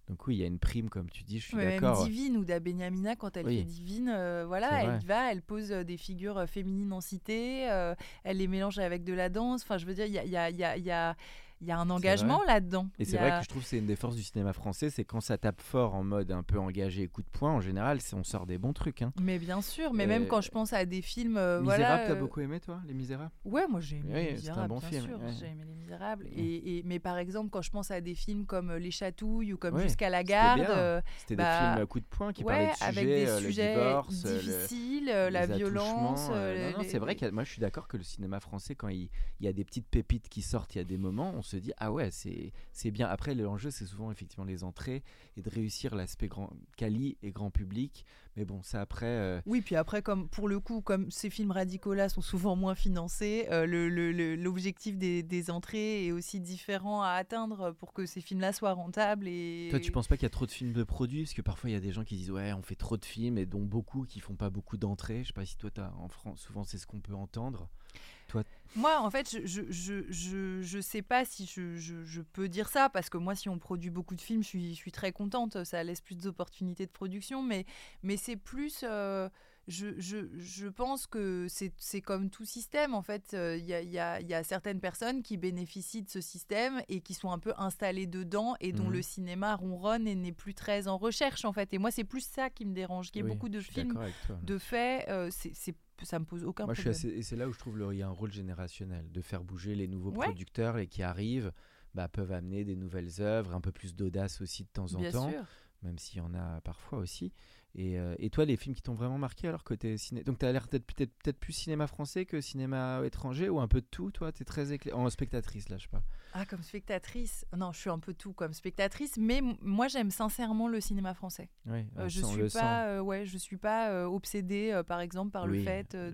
Speaker 2: Donc oui, il y a une prime, comme tu dis. Je suis
Speaker 3: Ouais,
Speaker 2: d'accord.
Speaker 3: Divine ou Benyamina, quand elle
Speaker 2: Oui.
Speaker 3: fait Divine, euh, voilà, elle y va, elle pose euh, des figures euh, féminines en cité, euh, elle les mélange avec de la danse. Enfin, je veux dire, il y a, y a- il y a- il y a- il y a un engagement là-dedans.
Speaker 2: Et c'est vrai que je trouve que c'est une des forces du cinéma français, c'est quand ça tape fort en mode un peu engagé et coup de poing, en général, on sort des bons trucs. Hein.
Speaker 3: Mais bien sûr, mais
Speaker 2: Euh,
Speaker 3: même quand je pense à des films, euh,
Speaker 2: Misérables,
Speaker 3: voilà.
Speaker 2: t'as
Speaker 3: euh,
Speaker 2: beaucoup aimé toi, Les Misérables?
Speaker 3: Ouais, moi j'ai aimé
Speaker 2: Oui,
Speaker 3: Les
Speaker 2: c'est un
Speaker 3: Misérables,
Speaker 2: bon
Speaker 3: bien
Speaker 2: film, ouais.
Speaker 3: j'ai aimé Les Misérables.
Speaker 2: Ouais.
Speaker 3: Et, et- mais par exemple, quand je pense à des films comme euh, Les Chatouilles ou comme
Speaker 2: Ouais,
Speaker 3: Jusqu'à la garde, euh,
Speaker 2: C'était
Speaker 3: bah,
Speaker 2: des films à coup de poing qui
Speaker 3: ouais,
Speaker 2: parlaient de sujets,
Speaker 3: avec des sujets
Speaker 2: divorce, le-
Speaker 3: difficiles, la violence.
Speaker 2: non, non, c'est vrai que moi je suis d'accord que le cinéma français, quand il, il y a des petites pépites qui sortent, il y a des moments, on se dit ah ouais, c'est c'est bien. Après, l'enjeu, c'est souvent effectivement les entrées et de réussir l'aspect grand quali et grand public. Mais bon, ça après. euh,
Speaker 3: Oui, puis après, comme pour le coup, comme ces films radicaux-là sont souvent moins financés, euh, l'objectif des, des entrées est aussi différent à atteindre pour que ces films-là soient rentables. Et...
Speaker 2: Toi, tu penses pas qu'il y a trop de films de produits? Parce que parfois, il y a des gens qui disent Ouais, on fait trop de films, et dont beaucoup qui font pas beaucoup d'entrées. Je sais pas si toi, as, en France, souvent, c'est ce qu'on peut entendre.
Speaker 3: Moi, en fait, je, je, je, je, je sais pas si je, je, peux dire ça, parce que moi, si on produit beaucoup de films, je suis, je suis très contente. Ça laisse plus d'opportunités de production, mais, mais c'est plus. euh, je, je, je pense que c'est comme tout système. En fait, Euh, il y, a, y, a, y a certaines personnes qui bénéficient de ce système et qui sont un peu installées dedans et dont
Speaker 2: Mhm.
Speaker 3: le cinéma ronronne et n'est plus très en recherche, en fait. Et moi, c'est plus ça qui me dérange. Qu'il y ait
Speaker 2: Oui,
Speaker 3: beaucoup de films
Speaker 2: toi,
Speaker 3: de fait, euh, c'est- ça me pose aucun
Speaker 2: Moi, je suis
Speaker 3: problème.
Speaker 2: assez, et c'est là où je trouve qu'il y a un rôle générationnel, de faire bouger les nouveaux
Speaker 3: Ouais.
Speaker 2: producteurs et qui arrivent, bah, peuvent amener des nouvelles œuvres, un peu plus d'audace aussi de temps en
Speaker 3: Bien
Speaker 2: temps,
Speaker 3: sûr.
Speaker 2: même s'il y en a parfois aussi. Et, euh, et toi, les films qui t'ont vraiment marqué alors côté ciné, donc tu as l'air d'être peut-être peut-être plus cinéma français que cinéma étranger ou un peu de tout, toi, tu es très éclairée en spectatrice là, je parle.
Speaker 3: Ah, comme spectatrice Non, je suis un peu tout comme spectatrice, mais moi j'aime sincèrement le cinéma français.
Speaker 2: Oui,
Speaker 3: Euh, je suis pas, euh, ouais, je suis pas euh, obsédée, euh, par exemple, par
Speaker 2: Oui,
Speaker 3: le fait euh,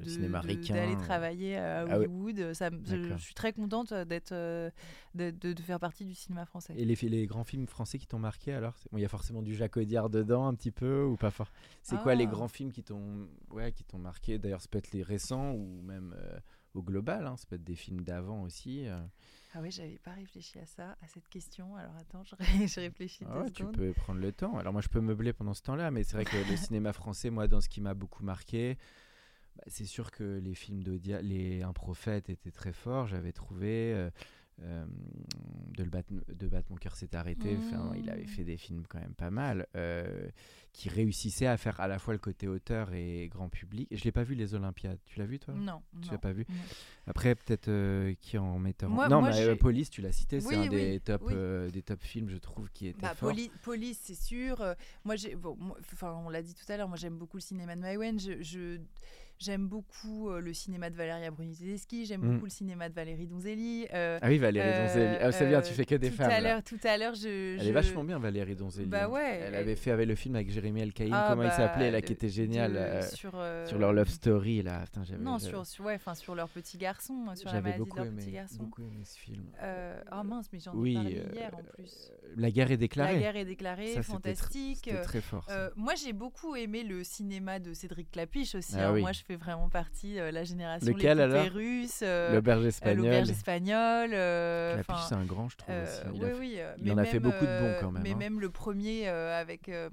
Speaker 3: d'aller travailler à
Speaker 2: Ah.
Speaker 3: Hollywood. Ça, je, suis très contente d'être, de, de- de faire partie du cinéma français.
Speaker 2: Et les, grands films français qui t'ont marqué alors bon, Il y a forcément du Jacques Audiard dedans un petit peu ou pas fort C'est quoi les
Speaker 3: Ah.
Speaker 2: grands films qui t'ont ouais, qui t'ont marqué? D'ailleurs, ça peut être les récents ou même au global, hein, ça peut être des films d'avant aussi.
Speaker 3: Ah oui, j'avais pas réfléchi à ça, à cette question. Alors attends, je, ré- je réfléchis
Speaker 2: Ah ouais, tu peux prendre le temps. Alors moi, je peux meubler pendant ce temps-là, mais c'est vrai que le cinéma français, moi, dans ce qui m'a beaucoup marqué, bah, c'est sûr que les films de Dia- les Un prophète étaient très forts. J'avais trouvé euh, euh, de, le battre, de battre mon cœur s'est arrêté. Enfin, il avait
Speaker 3: Mmh.
Speaker 2: fait des films quand même pas mal, euh, qui réussissaient à faire à la fois le côté auteur et grand public. Je l'ai pas vu les Olympiades. Tu l'as vu toi?
Speaker 3: Non,
Speaker 2: Tu l'as pas vu?
Speaker 3: Non.
Speaker 2: Après, peut-être euh, qui en metteur. en- non,
Speaker 3: moi,
Speaker 2: mais Police, tu l'as cité, c'est
Speaker 3: Oui,
Speaker 2: un des top,
Speaker 3: oui.
Speaker 2: des top films, je trouve, qui était
Speaker 3: Bah,
Speaker 2: fort.
Speaker 3: Police, c'est sûr. Moi, j'ai, bon, moi, on l'a dit tout à l'heure. Moi, j'aime beaucoup le cinéma de Maïwen. Je, je- j'aime beaucoup euh, le cinéma de Valeria Bruni Tedeschi. J'aime
Speaker 2: Mm.
Speaker 3: beaucoup le cinéma de Valérie Donzelli. Euh,
Speaker 2: Ah oui, Valérie
Speaker 3: euh,
Speaker 2: Donzelli. Ah, c'est bien, tu fais que des
Speaker 3: tout
Speaker 2: femmes.
Speaker 3: À l'heure, tout à l'heure, je.
Speaker 2: Elle
Speaker 3: je-
Speaker 2: est vachement bien, Valérie Donzelli.
Speaker 3: Bah ouais,
Speaker 2: Elle avait fait avec le film avec Jérémy Elkaïm,
Speaker 3: Ah,
Speaker 2: comment il
Speaker 3: bah,
Speaker 2: s'appelait, là, qui était génial.
Speaker 3: de- sur,
Speaker 2: sur leur love story, là. Putain,
Speaker 3: Non, sur, sur, ouais, sur leur petit garçon, sur la maladie de leur
Speaker 2: aimé,
Speaker 3: petit garçon.
Speaker 2: beaucoup aimé ce film.
Speaker 3: Oh mince, mais j'en ai
Speaker 2: Oui,
Speaker 3: parlé
Speaker 2: euh,
Speaker 3: hier en plus.
Speaker 2: La guerre est déclarée.
Speaker 3: La guerre est déclarée,
Speaker 2: Ça,
Speaker 3: fantastique.
Speaker 2: C'était très fort.
Speaker 3: moi, j'ai beaucoup aimé le cinéma de Cédric Clapiche aussi.
Speaker 2: Ah
Speaker 3: hein. Moi, je fais vraiment partie de la génération
Speaker 2: Lequel,
Speaker 3: les
Speaker 2: alors?
Speaker 3: russes. euh,
Speaker 2: L'auberge
Speaker 3: euh,
Speaker 2: espagnole.
Speaker 3: L'auberge espagnole. euh,
Speaker 2: Clapiche,
Speaker 3: enfin,
Speaker 2: c'est un grand, je trouve.
Speaker 3: euh,
Speaker 2: aussi. Il
Speaker 3: oui,
Speaker 2: a fait-
Speaker 3: oui. euh,
Speaker 2: il
Speaker 3: mais
Speaker 2: en a fait beaucoup de bons,
Speaker 3: euh,
Speaker 2: quand même,
Speaker 3: Mais
Speaker 2: hein.
Speaker 3: même le premier euh, avec. euh,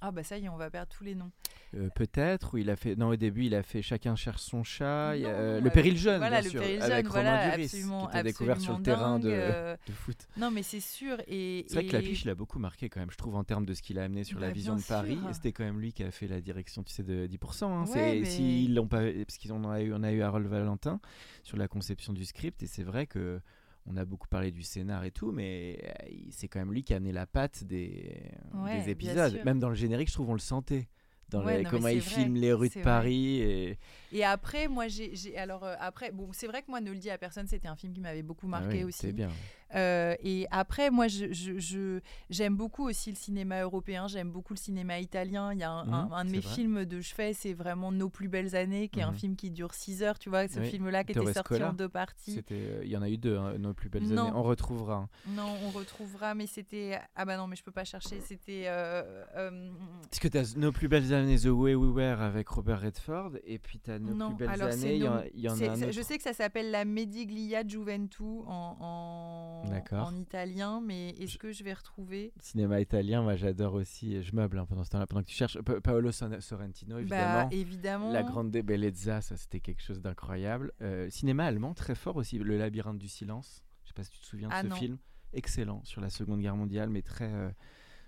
Speaker 3: ah, bah ça y est, on va perdre tous les noms.
Speaker 2: Euh, Peut-être, ou il a fait. Non, au début, il a fait Chacun cherche son chat. a,
Speaker 3: Non,
Speaker 2: euh, le péril jeune,
Speaker 3: Voilà,
Speaker 2: bien
Speaker 3: le
Speaker 2: sûr,
Speaker 3: péril
Speaker 2: avec
Speaker 3: jeune,
Speaker 2: Romain
Speaker 3: voilà,
Speaker 2: Duris, qui était découvert sur le terrain de,
Speaker 3: euh,
Speaker 2: de foot.
Speaker 3: Non, mais c'est sûr. Et,
Speaker 2: C'est vrai que Clapiche, il a beaucoup marqué quand même, je trouve, en termes de ce qu'il a amené sur la
Speaker 3: Bah,
Speaker 2: vision
Speaker 3: bien
Speaker 2: de Paris. c'était quand même lui qui a fait la direction, tu sais, de 10%. hein.
Speaker 3: Ouais,
Speaker 2: S'ils l'ont pas, parce en ont eu, on a eu Harold Valentin sur la conception du script, et c'est vrai que on a beaucoup parlé du scénar et tout, mais c'est quand même lui qui a amené la patte des,
Speaker 3: Ouais,
Speaker 2: des épisodes. Même dans le générique, je trouve, on le sentait. Dans
Speaker 3: Ouais,
Speaker 2: les-
Speaker 3: non, mais
Speaker 2: comment
Speaker 3: c'est
Speaker 2: il
Speaker 3: vrai,
Speaker 2: filme les rues de. Paris. Et...
Speaker 3: Et après, moi, j'ai. Alors, euh, après, bon, c'est vrai que moi, Ne le dis à personne, c'était un film qui m'avait beaucoup
Speaker 2: Ah
Speaker 3: marqué
Speaker 2: oui,
Speaker 3: aussi.
Speaker 2: C'est bien.
Speaker 3: Euh, et après, moi, je, je- je- j'aime beaucoup aussi le cinéma européen, j'aime beaucoup le cinéma italien. Il y a un, un- un de mes
Speaker 2: vrai.
Speaker 3: films de chevet, c'est vraiment Nos plus belles années, qui est un
Speaker 2: Mhm.
Speaker 3: film qui dure 6 heures, tu vois, ce
Speaker 2: Oui,
Speaker 3: film-là qui était sorti en deux parties.
Speaker 2: Euh, il y en a eu deux, hein, nos plus belles
Speaker 3: Non.
Speaker 2: années. On retrouvera. hein.
Speaker 3: Non, on retrouvera, mais c'était. Ah bah non, mais je peux pas chercher, c'était. euh, euh,
Speaker 2: Parce que tu as nos plus belles années, The Way We Were avec Robert Redford, et puis tu as nos
Speaker 3: Non,
Speaker 2: plus belles
Speaker 3: alors c'est
Speaker 2: années, il y, en-
Speaker 3: Nos-
Speaker 2: il y en
Speaker 3: c'est-
Speaker 2: a un
Speaker 3: c'est-
Speaker 2: autre.
Speaker 3: Je sais que ça s'appelle la Mediglia Gioventù en, en,
Speaker 2: D'accord.
Speaker 3: en italien, mais est-ce que je vais retrouver
Speaker 2: Cinéma italien, moi j'adore aussi, je meuble hein, pendant ce temps-là, pendant que tu cherches. Pa- Paolo Sorrentino, évidemment.
Speaker 3: Bah, évidemment.
Speaker 2: La Grande Bellezza, ça c'était quelque chose d'incroyable. Euh, cinéma allemand, très fort aussi, Le Labyrinthe du Silence. Je sais pas si tu te souviens de
Speaker 3: Ah
Speaker 2: ce
Speaker 3: non.
Speaker 2: film. Excellent sur la Seconde Guerre mondiale, mais très euh,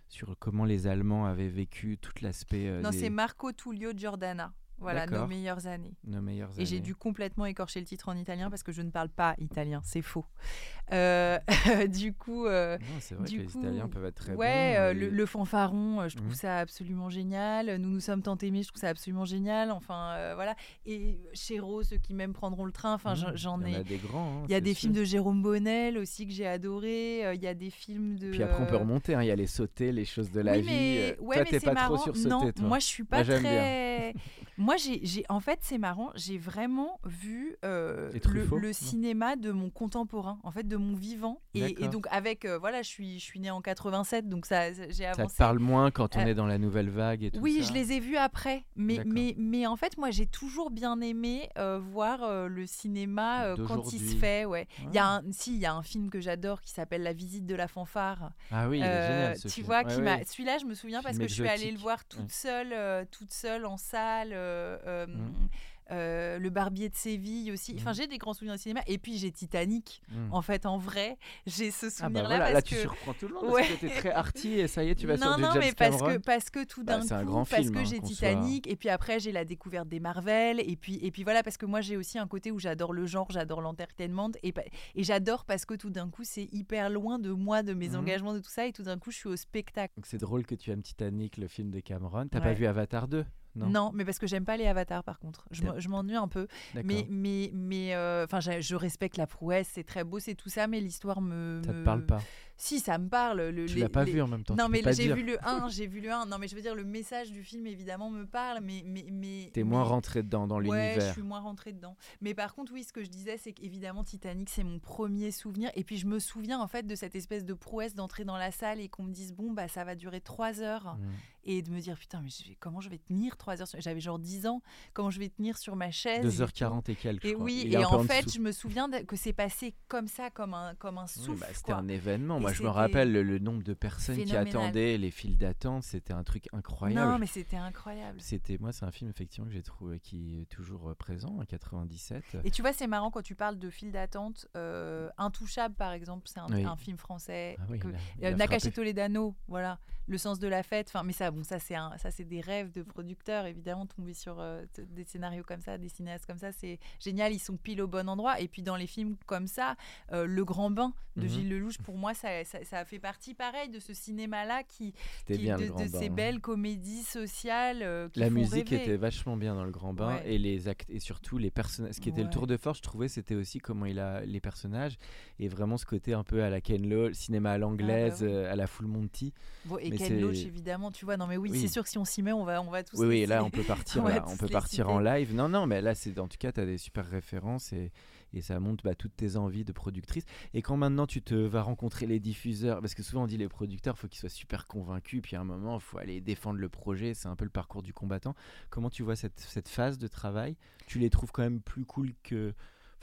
Speaker 2: sur comment les Allemands avaient vécu tout l'aspect euh,
Speaker 3: Non,
Speaker 2: des
Speaker 3: c'est Marco Tullio Giordana. Voilà, nos meilleures années.
Speaker 2: nos meilleures
Speaker 3: Et j'ai dû complètement écorcher le titre en italien parce que je ne parle pas italien, c'est faux. Euh, du coup, euh,
Speaker 2: Non, c'est vrai
Speaker 3: du
Speaker 2: que les
Speaker 3: coup,
Speaker 2: Italiens peuvent être très
Speaker 3: ouais,
Speaker 2: bons.
Speaker 3: euh, le, fanfaron, je trouve
Speaker 2: Mhm.
Speaker 3: ça absolument génial. Nous nous sommes tant aimés, je trouve ça absolument génial. Enfin, voilà. Et Chéreau, ceux qui même prendront le train. Enfin, j'en-
Speaker 2: Mmh,
Speaker 3: j'en
Speaker 2: il y en
Speaker 3: ai.
Speaker 2: a des grands. hein,
Speaker 3: Il y a des
Speaker 2: sûr.
Speaker 3: films de Jérôme Bonnel aussi que j'ai adoré. Il y a des films de.
Speaker 2: Puis après, on peut remonter. hein, Il y a les sauter, les choses de la
Speaker 3: oui,
Speaker 2: vie.
Speaker 3: mais, ouais,
Speaker 2: toi,
Speaker 3: mais
Speaker 2: t'es pas
Speaker 3: marrant.
Speaker 2: trop sur sauter,
Speaker 3: non,
Speaker 2: toi.
Speaker 3: moi je suis pas très. moi, j'ai, en fait, c'est marrant. J'ai vraiment vu euh, le, cinéma de mon contemporain, en fait, de mon vivant. Et, donc avec, euh, voilà, je suis, je suis née en 87, donc ça, j'ai
Speaker 2: Ça
Speaker 3: avancé.
Speaker 2: te parle moins quand on
Speaker 3: Euh,
Speaker 2: est dans la nouvelle vague et tout
Speaker 3: Oui,
Speaker 2: ça
Speaker 3: je les ai vus après, mais, mais, mais en fait, moi, j'ai toujours bien aimé voir le cinéma quand il se fait. Ouais. Il y a
Speaker 2: Ah.
Speaker 3: un, si, il y a un film que j'adore qui s'appelle La visite de la fanfare.
Speaker 2: Ah oui, il est génial ce
Speaker 3: tu
Speaker 2: film.
Speaker 3: vois,
Speaker 2: Ouais, ouais.
Speaker 3: Celui-là, je me souviens parce que je suis allée le voir toute seule, toute seule en salle. Euh, euh,
Speaker 2: Mm.
Speaker 3: euh, le Barbier de Séville aussi. Enfin,
Speaker 2: Mm.
Speaker 3: j'ai des grands souvenirs de cinéma. Et puis j'ai Titanic.
Speaker 2: Mm.
Speaker 3: En fait, en vrai, j'ai ce
Speaker 2: Ah bah
Speaker 3: souvenir-là
Speaker 2: voilà, là tu
Speaker 3: que.
Speaker 2: surprends tout le monde
Speaker 3: Ouais.
Speaker 2: parce que t'es très arty et ça y est, tu vas
Speaker 3: non,
Speaker 2: sur du
Speaker 3: non,
Speaker 2: James
Speaker 3: mais parce
Speaker 2: Cameron.
Speaker 3: que, parce que tout
Speaker 2: Bah,
Speaker 3: d'un coup,
Speaker 2: grand
Speaker 3: parce
Speaker 2: film,
Speaker 3: que
Speaker 2: hein,
Speaker 3: j'ai
Speaker 2: soit-
Speaker 3: Titanic, et puis après j'ai la découverte des Marvel, et puis, et puis voilà, parce que moi j'ai aussi un côté où j'adore le genre, j'adore l'entertainment, et, j'adore parce que tout d'un coup c'est hyper loin de moi, de mes engagements, de tout ça, et tout d'un coup je suis au spectacle.
Speaker 2: Donc c'est drôle que tu aimes Titanic, le film de Cameron. T'as
Speaker 3: Ouais.
Speaker 2: pas vu Avatar 2 Non.
Speaker 3: Non. mais parce que j'aime pas les avatars par contre. Je m'ennuie un peu. Mais, mais, mais euh, enfin, je respecte la prouesse, c'est très beau, c'est tout ça, mais l'histoire me.
Speaker 2: Ça te
Speaker 3: me-
Speaker 2: parle pas.
Speaker 3: Si, ça me parle. Le,
Speaker 2: Tu l'as pas
Speaker 3: les-
Speaker 2: vu en même temps.
Speaker 3: Non, mais j'ai vu le 1, j'ai vu le 1. Non, mais je veux dire, le message du film, évidemment, me parle, mais. mais, mais
Speaker 2: T'es moins
Speaker 3: mais-
Speaker 2: rentré dedans dans
Speaker 3: Ouais, je
Speaker 2: l'univers.
Speaker 3: suis moins rentrée dedans. Mais par contre, oui, ce que je disais, c'est qu'évidemment, Titanic, c'est mon premier souvenir. Et puis, je me souviens, en fait, de cette espèce de prouesse d'entrer dans la salle et qu'on me dise, bon, bah, ça va durer trois heures.
Speaker 2: Mm.
Speaker 3: Et de me dire, putain, mais je comment je vais tenir trois heures sur- J'avais genre 10 ans. Comment je vais tenir sur ma chaise et tout.
Speaker 2: 2h40 et quelques. je
Speaker 3: Et
Speaker 2: crois.
Speaker 3: oui, et en fait, je me souviens que c'est passé comme ça, comme un, comme un
Speaker 2: Oui,
Speaker 3: souffle.
Speaker 2: bah, c'était un événement. Moi, je me rappelle le, le nombre de personnes qui attendaient, les files d'attente. C'était un truc incroyable.
Speaker 3: Non, mais c'était incroyable.
Speaker 2: C'était moi, c'est un film effectivement que j'ai trouvé qui est toujours euh, présent en 97.
Speaker 3: Et tu vois, c'est marrant quand tu parles de file d'attente. euh, Intouchable, par exemple, c'est un,
Speaker 2: Oui.
Speaker 3: un film français.
Speaker 2: Ah oui,
Speaker 3: que-
Speaker 2: il a- il a
Speaker 3: Nakashi. Toledano, voilà, le sens de la fête. Enfin, mais ça, bon, ça c'est un, ça c'est des rêves de producteurs, évidemment, tomber sur euh, des scénarios comme ça, des cinéastes comme ça, c'est génial. Ils sont pile au bon endroit. Et puis dans les films comme ça, euh, Le Grand Bain de
Speaker 2: Mhm.
Speaker 3: Gilles Lelouch, pour moi, ça, ça, ça fait partie, pareil, de ce cinéma-là qui, qui-
Speaker 2: bien
Speaker 3: de, de ces
Speaker 2: hein.
Speaker 3: belles comédies sociales. euh, qui
Speaker 2: La
Speaker 3: font
Speaker 2: musique
Speaker 3: rêver.
Speaker 2: était vachement bien dans le Grand Bain
Speaker 3: Ouais.
Speaker 2: et les actes et surtout les personnages. Ce qui était le tour de force, je trouvais, c'était aussi comment il a les personnages et vraiment ce côté un peu à la Ken Loach, cinéma à l'anglaise,
Speaker 3: Ah bah
Speaker 2: euh, à la Full Monty.
Speaker 3: Bon, et
Speaker 2: mais
Speaker 3: Ken Loach, évidemment, tu vois. Non, mais oui,
Speaker 2: Oui.
Speaker 3: c'est sûr que si on s'y met, on va, on va tous.
Speaker 2: Oui, oui, là on peut partir,
Speaker 3: On
Speaker 2: là, on peut partir
Speaker 3: citer.
Speaker 2: en live. Non, non, mais là c'est en tout cas tu as des super références et, et ça montre bah, toutes tes envies de productrice. Et quand maintenant tu te vas rencontrer les diffuseurs, parce que souvent on dit les producteurs, il faut qu'ils soient super convaincus, puis à un moment, il faut aller défendre le projet, c'est un peu le parcours du combattant. Comment tu vois cette, cette phase de travail? Tu les trouves quand même plus cool que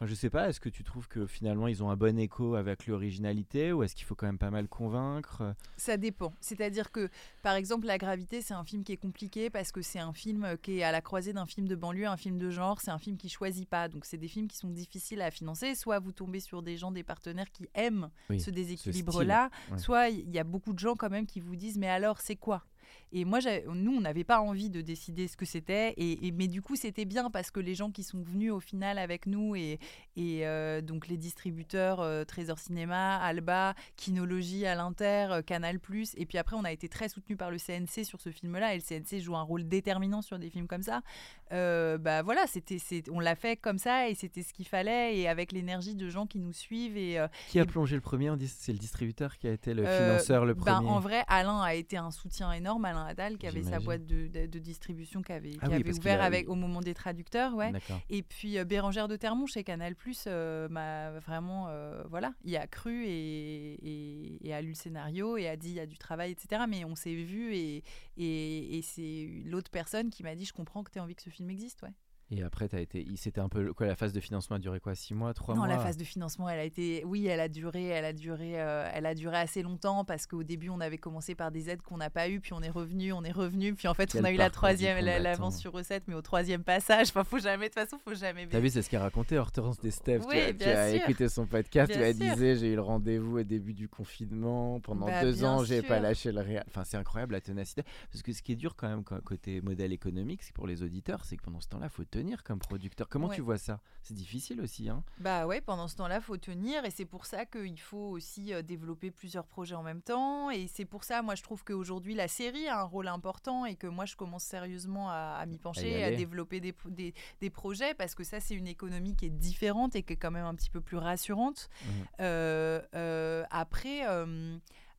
Speaker 2: Enfin, je sais pas, est-ce que tu trouves que finalement ils ont un bon écho avec l'originalité ou est-ce qu'il faut quand même pas mal convaincre?
Speaker 3: Ça dépend. C'est-à-dire que, par exemple, La Gravité, c'est un film qui est compliqué parce que c'est un film qui est à la croisée d'un film de banlieue, un film de genre, c'est un film qui choisit pas. Donc, c'est des films qui sont difficiles à financer. Soit vous tombez sur des gens, des partenaires qui aiment ce déséquilibre-là, soit il y a beaucoup de gens quand même qui vous disent Mais alors, c'est quoi? Et moi, nous, on n'avait pas envie de décider ce que c'était. Et, mais du coup, c'était bien parce que les gens qui sont venus au final avec nous, et, et euh, donc les distributeurs euh, Trésor Cinéma, Alba, Kinologie à l'Inter, euh, Canal, et puis après, on a été très soutenus par le CNC sur ce film-là. Et le CNC joue un rôle déterminant sur des films comme ça. bah voilà, c'était, on l'a fait comme ça et c'était ce qu'il fallait. Et avec l'énergie de gens qui nous suivent. Et,
Speaker 2: qui a plongé le premier C'est le distributeur qui a été le financeur le
Speaker 3: ben,
Speaker 2: premier
Speaker 3: En vrai, Alain a été un soutien énorme. Alain Adal, qui avait sa boîte de, de, distribution qui avait, ah ouvert avec, au moment des traducteurs. Ouais. Et puis euh, Bérangère de Termont chez Canal euh, m'a vraiment. Euh, voilà, il a cru et, et, a lu le scénario et a dit il y a du travail, etc. Mais on s'est vu et, et, c'est l'autre personne qui m'a dit je comprends que tu as envie que ce film existe. Ouais.
Speaker 2: Et après, as été, c'était un peu quoi la phase de financement a duré quoi, six mois, trois
Speaker 3: mois
Speaker 2: Non,
Speaker 3: la phase de financement, elle a été, oui, elle a duré, elle a duré, euh, elle a duré assez longtemps parce qu'au début, on avait commencé par des aides qu'on n'a pas eu, puis on est revenu, on est revenu, puis en fait, on a eu la troisième, l'avance sur recette, mais au troisième passage, enfin, faut jamais, de toute façon, faut jamais.
Speaker 2: T'as vu, c'est ce qu'a raconté Hortense Destève. Oui, tu, as, écouté son podcast, tu as disait, j'ai eu le rendez-vous au début du confinement, pendant bah, deux ans, j'ai pas lâché le réel. Enfin, c'est incroyable la ténacité, parce que ce qui est dur quand même côté modèle économique, c'est pour les auditeurs, c'est que pendant ce temps-là, faut tenir comme producteur Comment tu vois ça? C'est difficile aussi. Hein
Speaker 3: bah ouais, pendant ce temps-là, faut tenir et c'est pour ça qu'il faut aussi euh, développer plusieurs projets en même temps. Et c'est pour ça, moi, je trouve qu'aujourd'hui, la série a un rôle important et que moi, je commence sérieusement à, m'y pencher, à, développer des, des, des, projets parce que ça, c'est une économie qui est différente et qui est quand même un petit peu plus rassurante. Mmh. Euh, euh, après.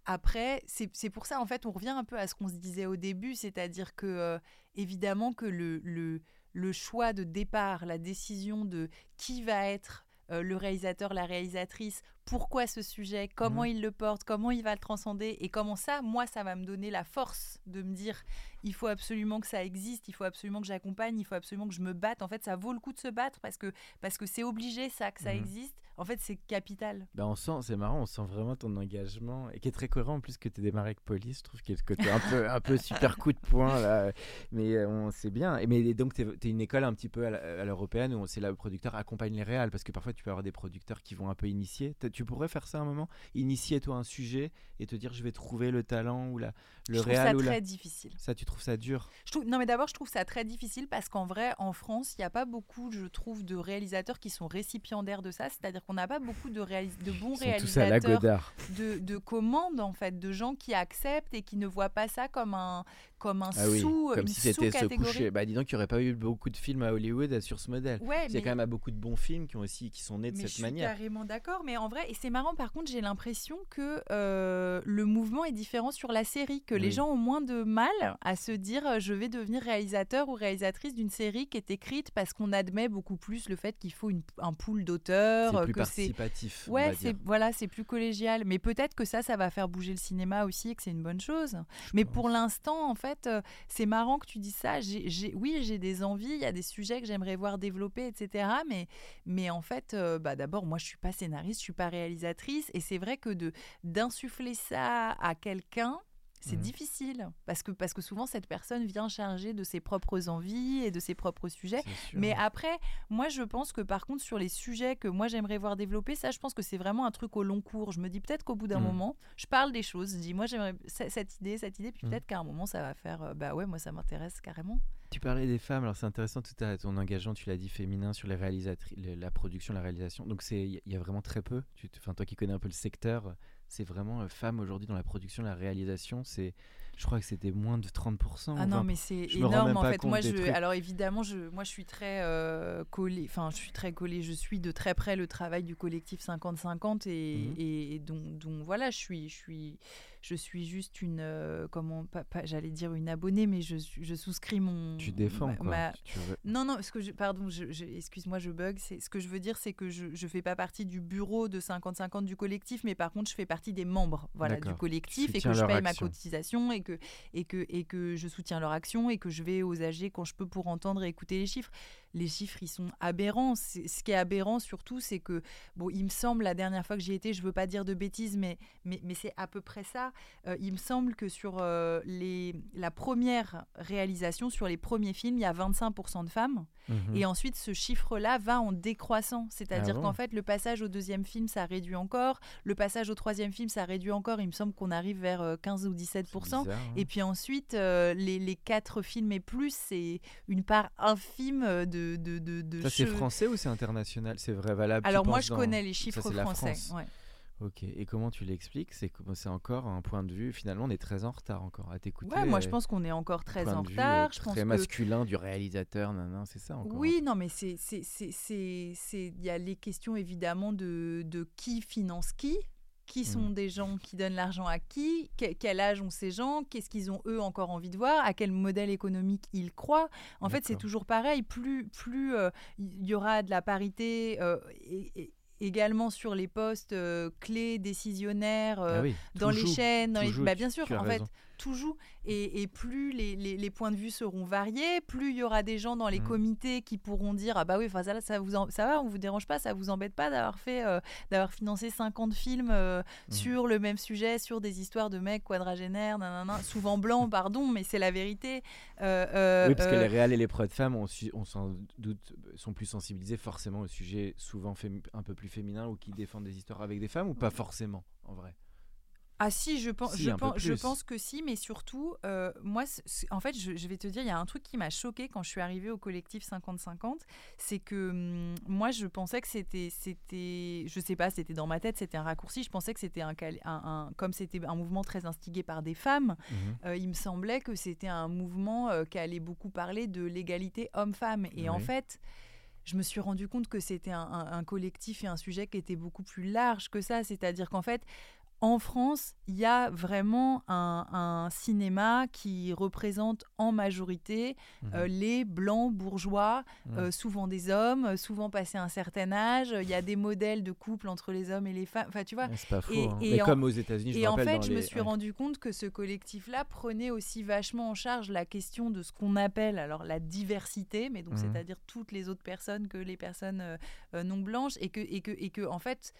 Speaker 3: Après, c'est pour ça, en fait, on revient un peu à ce qu'on se disait au début, c'est-à-dire que, évidemment, que le, le, le choix de départ, la décision de qui va être euh, le réalisateur, la réalisatrice, pourquoi ce sujet, comment mhm. il le porte, comment il va le transcender et comment ça, moi, ça va me donner la force de me dire il faut absolument que ça existe, il faut absolument que j'accompagne, il faut absolument que je me batte. En fait, ça vaut le coup de se battre parce que parce que c'est obligé ça que ça mhm. existe. En fait, c'est capital.
Speaker 2: Ben on sent, c'est marrant, on sent vraiment ton engagement et qui est très cohérent en plus que tu es démarré avec police. Je trouve qu'il y a ce côté un peu un peu super coup de poing là, mais euh, on sait bien. Et mais donc tu es, une école un petit peu à l'européenne où c'est là le producteur accompagne les réals parce que parfois tu peux avoir des producteurs qui vont un peu initier. Tu pourrais faire ça un moment, initier toi un sujet et te dire je vais trouver le talent ou la le
Speaker 3: je trouve ça très difficile.
Speaker 2: Ça tu trouves ça dur?
Speaker 3: Je trouve, Non mais d'abord je trouve ça très difficile parce qu'en vrai en France il n'y a pas beaucoup je trouve de réalisateurs qui sont récipiendaires de ça, c'est-à-dire qu'on n'a pas beaucoup de, de bons réalisateurs de, de commandes en fait, de gens qui acceptent et qui ne voient pas ça comme un comme un ah sous
Speaker 2: comme si c'était se coucher. Bah dis donc qu'il n'y aurait pas eu beaucoup de films à Hollywood sur ce modèle. il y a quand même beaucoup de bons films qui ont aussi qui sont nés de cette manière.
Speaker 3: Je suis carrément d'accord, mais en vrai et c'est marrant par contre j'ai l'impression que euh, le mouvement est différent sur la série, que les gens ont moins de mal à se dire euh, je vais devenir réalisateur ou réalisatrice d'une série qui est écrite parce qu'on admet beaucoup plus le fait qu'il faut une, un pool d'auteurs,
Speaker 2: c'est plus participatif.
Speaker 3: Ouais, c'est voilà c'est plus collégial, mais peut-être que ça ça va faire bouger le cinéma aussi et que c'est une bonne chose. mais pour l'instant en fait euh, c'est marrant que tu dis ça. oui, j'ai des envies, il y a des sujets que j'aimerais voir développer, etc. Mais, mais en fait, euh, bah, d'abord, moi, je suis pas scénariste, je suis pas réalisatrice. Et c'est vrai que de d'insuffler ça à quelqu'un, c'est mmh. difficile parce que, parce que souvent cette personne vient charger de ses propres envies et de ses propres sujets. Mais après, moi je pense que par contre sur les sujets que moi j'aimerais voir développer, ça je pense que c'est vraiment un truc au long cours. Je me dis peut-être qu'au bout d'un mmh. moment, je parle des choses, je dis moi j'aimerais cette idée, cette idée, puis mmh. peut-être qu'à un moment ça va faire, euh, bah ouais, moi ça m'intéresse carrément.
Speaker 2: Tu parlais des femmes, alors c'est intéressant tout à ton engagement, tu l'as dit féminin sur les réalisatrices, la production, la réalisation. Donc c'est il y a vraiment très peu. Tu, enfin toi qui connais un peu le secteur, c'est vraiment euh, femme aujourd'hui dans la production, la réalisation. C'est Je crois que c'était moins de 30%.
Speaker 3: Ah non, mais c'est énorme en fait. Moi, je, alors évidemment, je, moi, je suis très euh, collée. Enfin, je suis très collée. Je suis de très près le travail du collectif 50-50 et, mmh. et, donc, donc, voilà, je suis, je suis, je suis juste une, euh, comment, pas, j'allais dire une abonnée, mais je, je souscris mon.
Speaker 2: Tu défends quoi
Speaker 3: Non, non, ce que je, pardon, je, excuse-moi, je bug. C'est ce que je veux dire, c'est que je, je fais pas partie du bureau de 50-50 du collectif, mais par contre, je fais partie des membres, voilà, du collectif et que je paye ma cotisation et que et que et que je soutiens leur action et que je vais aux AG quand je peux pour entendre et écouter les chiffres les chiffres, ils sont aberrants. Ce qui est aberrant surtout, c'est que, bon, il me semble, la dernière fois que j'y étais, je veux pas dire de bêtises, mais, mais, mais c'est à peu près ça. Euh, il me semble que sur euh, les, la première réalisation, sur les premiers films, il y a 25% de femmes. Mhm. Et ensuite, ce chiffre-là va en décroissant. C'est-à-dire ah qu'en fait, le passage au deuxième film, ça réduit encore. Le passage au troisième film, ça réduit encore. Il me semble qu'on arrive vers 15 euh, ou 17%. Hein. Et puis ensuite, les, les quatre films et plus, c'est une part infime de de,
Speaker 2: ça, c'est français ou c'est international? C'est vrai, valable
Speaker 3: Alors, moi, je connais les chiffres français.
Speaker 2: Ok, et comment tu l'expliques? C'est c'est encore un point de vue. Finalement, on est très en retard encore à t'écouter.
Speaker 3: Ouais, moi je pense qu'on est encore très en retard.
Speaker 2: Euh, très masculin du réalisateur, non, c'est ça encore.
Speaker 3: Oui, non, mais c'est c'est il y a les questions évidemment de, de qui finance qui qui sont mm. des gens qui donnent l'argent à qui, quel âge ont ces gens, qu'est-ce qu'ils ont eux encore envie de voir, à quel modèle économique ils croient. En fait, c'est toujours pareil. Plus plus euh, il y aura de la parité euh, et, également sur les postes euh, clés décisionnaires ah dans les chaînes, dans bah, bien sûr, en fait tout joue. Et, plus les, les, points de vue seront variés, plus il y aura des gens dans les mmh. comités qui pourront dire ah bah oui, ça, ça, vous ça va, on vous dérange pas, ça vous embête pas d'avoir fait, euh, d'avoir financé 50 films euh, mmh. sur le même sujet, sur des histoires de mecs quadragénaires, souvent blancs, pardon, mais c'est la vérité.
Speaker 2: Euh, oui, parce que les réels et les preuves de femmes, on, on sans doute, sont plus sensibilisés forcément au sujet souvent un peu plus féminin ou qui défendent des histoires avec des femmes ou pas forcément en vrai
Speaker 3: ah si, je pense, je, pense je pense que si, mais surtout, euh, moi, en fait, je, vais te dire, il y a un truc qui m'a choqué quand je suis arrivée au collectif 50-50, c'est que hum, moi, je pensais que c'était, c'était, je sais pas, c'était dans ma tête, c'était un raccourci, je pensais que c'était un, un, comme c'était un mouvement très instigé par des femmes, mmh euh, il me semblait que c'était un mouvement euh, qui allait beaucoup parler de l'égalité homme-femme. Et en fait, je me suis rendu compte que c'était un, un, collectif et un sujet qui était beaucoup plus large que ça. C'est-à-dire qu'en fait, en France, il y a vraiment un, cinéma qui représente en majorité euh, mhm. les blancs bourgeois, mhm. euh, souvent des hommes, souvent passés un certain âge. Il y a des modèles de couple entre les hommes et les femmes. Enfin, tu vois.
Speaker 2: C'est pas faux. Et, hein. Mais comme aux États-Unis, je
Speaker 3: Et en fait, je me suis rendu compte que ce collectif-là prenait aussi vachement en charge la question de ce qu'on appelle alors la diversité, mais donc mhm. c'est-à-dire toutes les autres personnes que les personnes euh, non blanches, et que et que et que en fait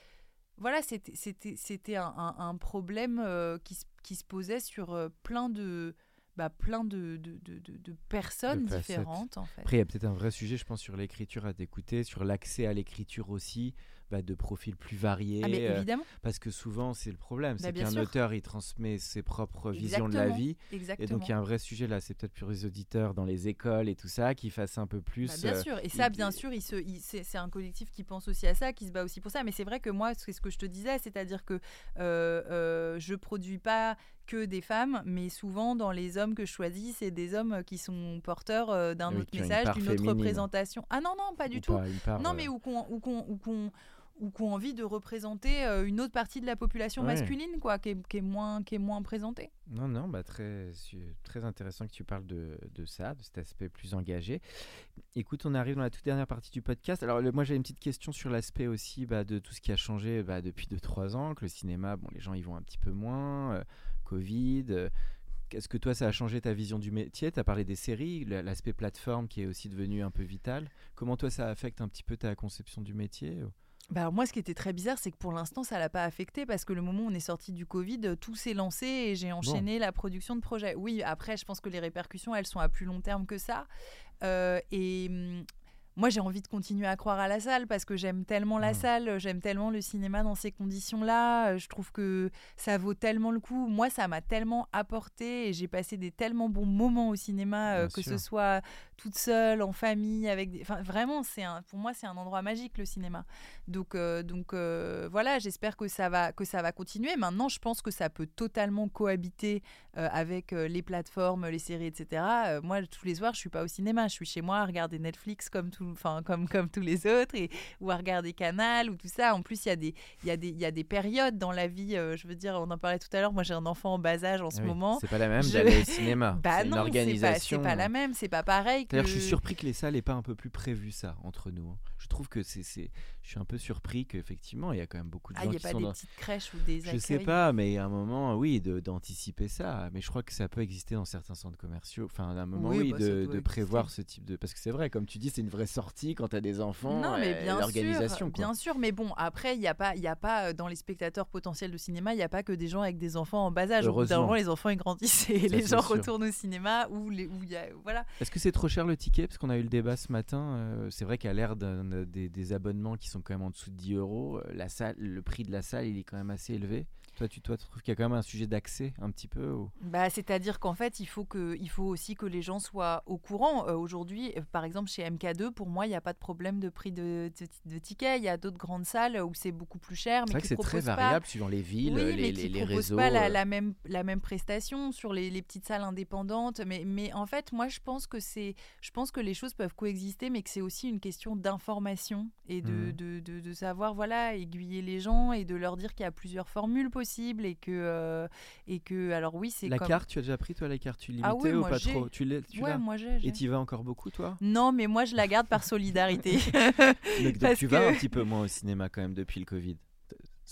Speaker 3: voilà, c'était un, problème euh, qui, se posait sur euh, plein de, bah, plein de, de, personnes différentes. En fait.
Speaker 2: Après, il y a peut-être un vrai sujet, je pense, sur l'écriture à t'écouter, sur l'accès à l'écriture aussi. Bah, de profils plus variés.
Speaker 3: Ah, euh,
Speaker 2: évidemment. parce que souvent, c'est le problème. Bah, c'est qu'un auteur, il transmet ses propres visions de la vie.
Speaker 3: Exactement.
Speaker 2: Et donc, il y a un vrai sujet là. C'est peut-être pour les auditeurs dans les écoles et tout ça, qui fassent un peu plus.
Speaker 3: Bah, bien euh, sûr. Et ça, bien sûr, il se, c'est, un collectif qui pense aussi à ça, qui se bat aussi pour ça. Mais c'est vrai que moi, c'est ce que je te disais, c'est-à-dire que euh, euh, je produis pas que des femmes, mais souvent dans les hommes que je choisis, c'est des hommes qui sont porteurs d'un autre message, d'une autre représentation. Ah non, non, pas du tout. non, mais où qu'on ou qui ont envie de représenter euh, une autre partie de la population masculine, quoi, qui est, moins, qui est moins présentée.
Speaker 2: Non, non, bah très, très intéressant que tu parles de, de, ça, de cet aspect plus engagé. Écoute, on arrive dans la toute dernière partie du podcast. Alors, moi, j'ai une petite question sur l'aspect aussi bah, de tout ce qui a changé bah, depuis 2-3 ans, que le cinéma, bon, les gens y vont un petit peu moins, euh, Covid. Euh, est-ce que toi, ça a changé ta vision du métier? Tu as parlé des séries, l'aspect plateforme qui est aussi devenu un peu vital. Comment toi, ça affecte un petit peu ta conception du métier
Speaker 3: bah moi, ce qui était très bizarre, c'est que pour l'instant, ça l'a pas affecté parce que le moment où on est sorti du Covid, tout s'est lancé et j'ai enchaîné la production de projets. Oui, après, je pense que les répercussions, elles sont à plus long terme que ça. Euh, et hum, moi, j'ai envie de continuer à croire à la salle parce que j'aime tellement la mmh. salle, j'aime tellement le cinéma dans ces conditions-là. Euh, je trouve que ça vaut tellement le coup. Moi, ça m'a tellement apporté et j'ai passé des tellement bons moments au cinéma, euh, que ce soit toute seule, en famille, avec des... enfin, vraiment, c'est un, pour moi, c'est un endroit magique le cinéma. Donc, euh, donc euh, voilà, j'espère que ça va que ça va continuer. Maintenant, je pense que ça peut totalement cohabiter euh, avec les plateformes, les séries, etc. moi, tous les soirs, je suis pas au cinéma, je suis chez moi à regarder Netflix comme tout, enfin comme comme tous les autres, et ou à regarder Canal ou tout ça. En plus, il y a des il y a des il y a des périodes dans la vie. je veux dire, on en parlait tout à l'heure. Moi, j'ai un enfant en bas âge en ce
Speaker 2: oui,
Speaker 3: moment.
Speaker 2: C'est pas la même d'aller au cinéma.
Speaker 3: Bah
Speaker 2: c'est une
Speaker 3: c'est pas-
Speaker 2: organisation.
Speaker 3: C'est pas, la même, c'est pas pareil.
Speaker 2: D'ailleurs, je suis surpris que les salles n'aient pas un peu plus prévu ça entre nous. hein. Je trouve que c'est, c'est- je suis un peu surpris qu'effectivement, il y a quand même beaucoup de
Speaker 3: Ah,
Speaker 2: gens
Speaker 3: il n'y a
Speaker 2: qui
Speaker 3: pas
Speaker 2: sont
Speaker 3: des
Speaker 2: dans-
Speaker 3: petites crèches ou des
Speaker 2: Je sais pas, mais à un moment, oui, de- d'anticiper ça. Mais je crois que ça peut exister dans certains centres commerciaux. Enfin, à un moment,
Speaker 3: Oui,
Speaker 2: oui,
Speaker 3: bah,
Speaker 2: de, de prévoir ce type de. Parce que c'est vrai, comme tu dis, c'est une vraie sortie quand tu as des enfants.
Speaker 3: Non, mais bien
Speaker 2: l'organisation.
Speaker 3: sûr,
Speaker 2: quoi.
Speaker 3: bien sûr. Mais bon, après, il n'y a pas, il y a pas euh, dans les spectateurs potentiels de cinéma, il n'y a pas que des gens avec des enfants en bas âge. Au bout d'un
Speaker 2: Heureusement.
Speaker 3: moment, les enfants ils grandissent et
Speaker 2: Ça,
Speaker 3: les gens
Speaker 2: sûr.
Speaker 3: retournent au cinéma ou les, où y a, voilà.
Speaker 2: Est-ce que c'est trop cher le ticket? Parce qu'on a eu le débat ce matin. euh, c'est vrai qu'à l'ère d'un- des, abonnements qui sont quand même en dessous de 10 euros, euh, la salle, le prix de la salle, il est quand même assez élevé. Toi, tu, toi, tu trouves qu'il y a quand même un sujet d'accès un petit peu ou-
Speaker 3: Bah, c'est-à-dire qu'en fait, il faut que, il faut aussi que les gens soient au courant. Euh, Aujourd'hui, euh, par exemple, chez MK2, pour moi, il n'y a pas de problème de prix de, de, de tickets. Il y a d'autres grandes salles où c'est beaucoup plus cher,
Speaker 2: C'est
Speaker 3: mais
Speaker 2: vrai que c'est très
Speaker 3: proposent pas-
Speaker 2: variable suivant les villes,
Speaker 3: oui,
Speaker 2: les,
Speaker 3: mais
Speaker 2: les,
Speaker 3: qui
Speaker 2: les
Speaker 3: proposent
Speaker 2: réseaux.
Speaker 3: pas la,
Speaker 2: euh.
Speaker 3: la même, la même prestation sur les, les petites salles indépendantes. Mais, mais en fait, moi, je pense que c'est, je pense que les choses peuvent coexister, mais que c'est aussi une question d'information et de,
Speaker 2: Mhm.
Speaker 3: de, de, de savoir, voilà, aiguiller les gens et de leur dire qu'il y a plusieurs formules possibles et que, euh, et que, alors oui, c'est
Speaker 2: La
Speaker 3: comme...
Speaker 2: carte, tu as déjà pris toi la carte? Illimitée
Speaker 3: Ah oui,
Speaker 2: ou
Speaker 3: moi,
Speaker 2: pas trop? Tu l'as tu
Speaker 3: Ouais, moi j'ai.
Speaker 2: Et tu y vas encore beaucoup toi?
Speaker 3: Non, mais moi je la garde par solidarité.
Speaker 2: Donc, tu vas un petit peu moins au cinéma quand même depuis le Covid.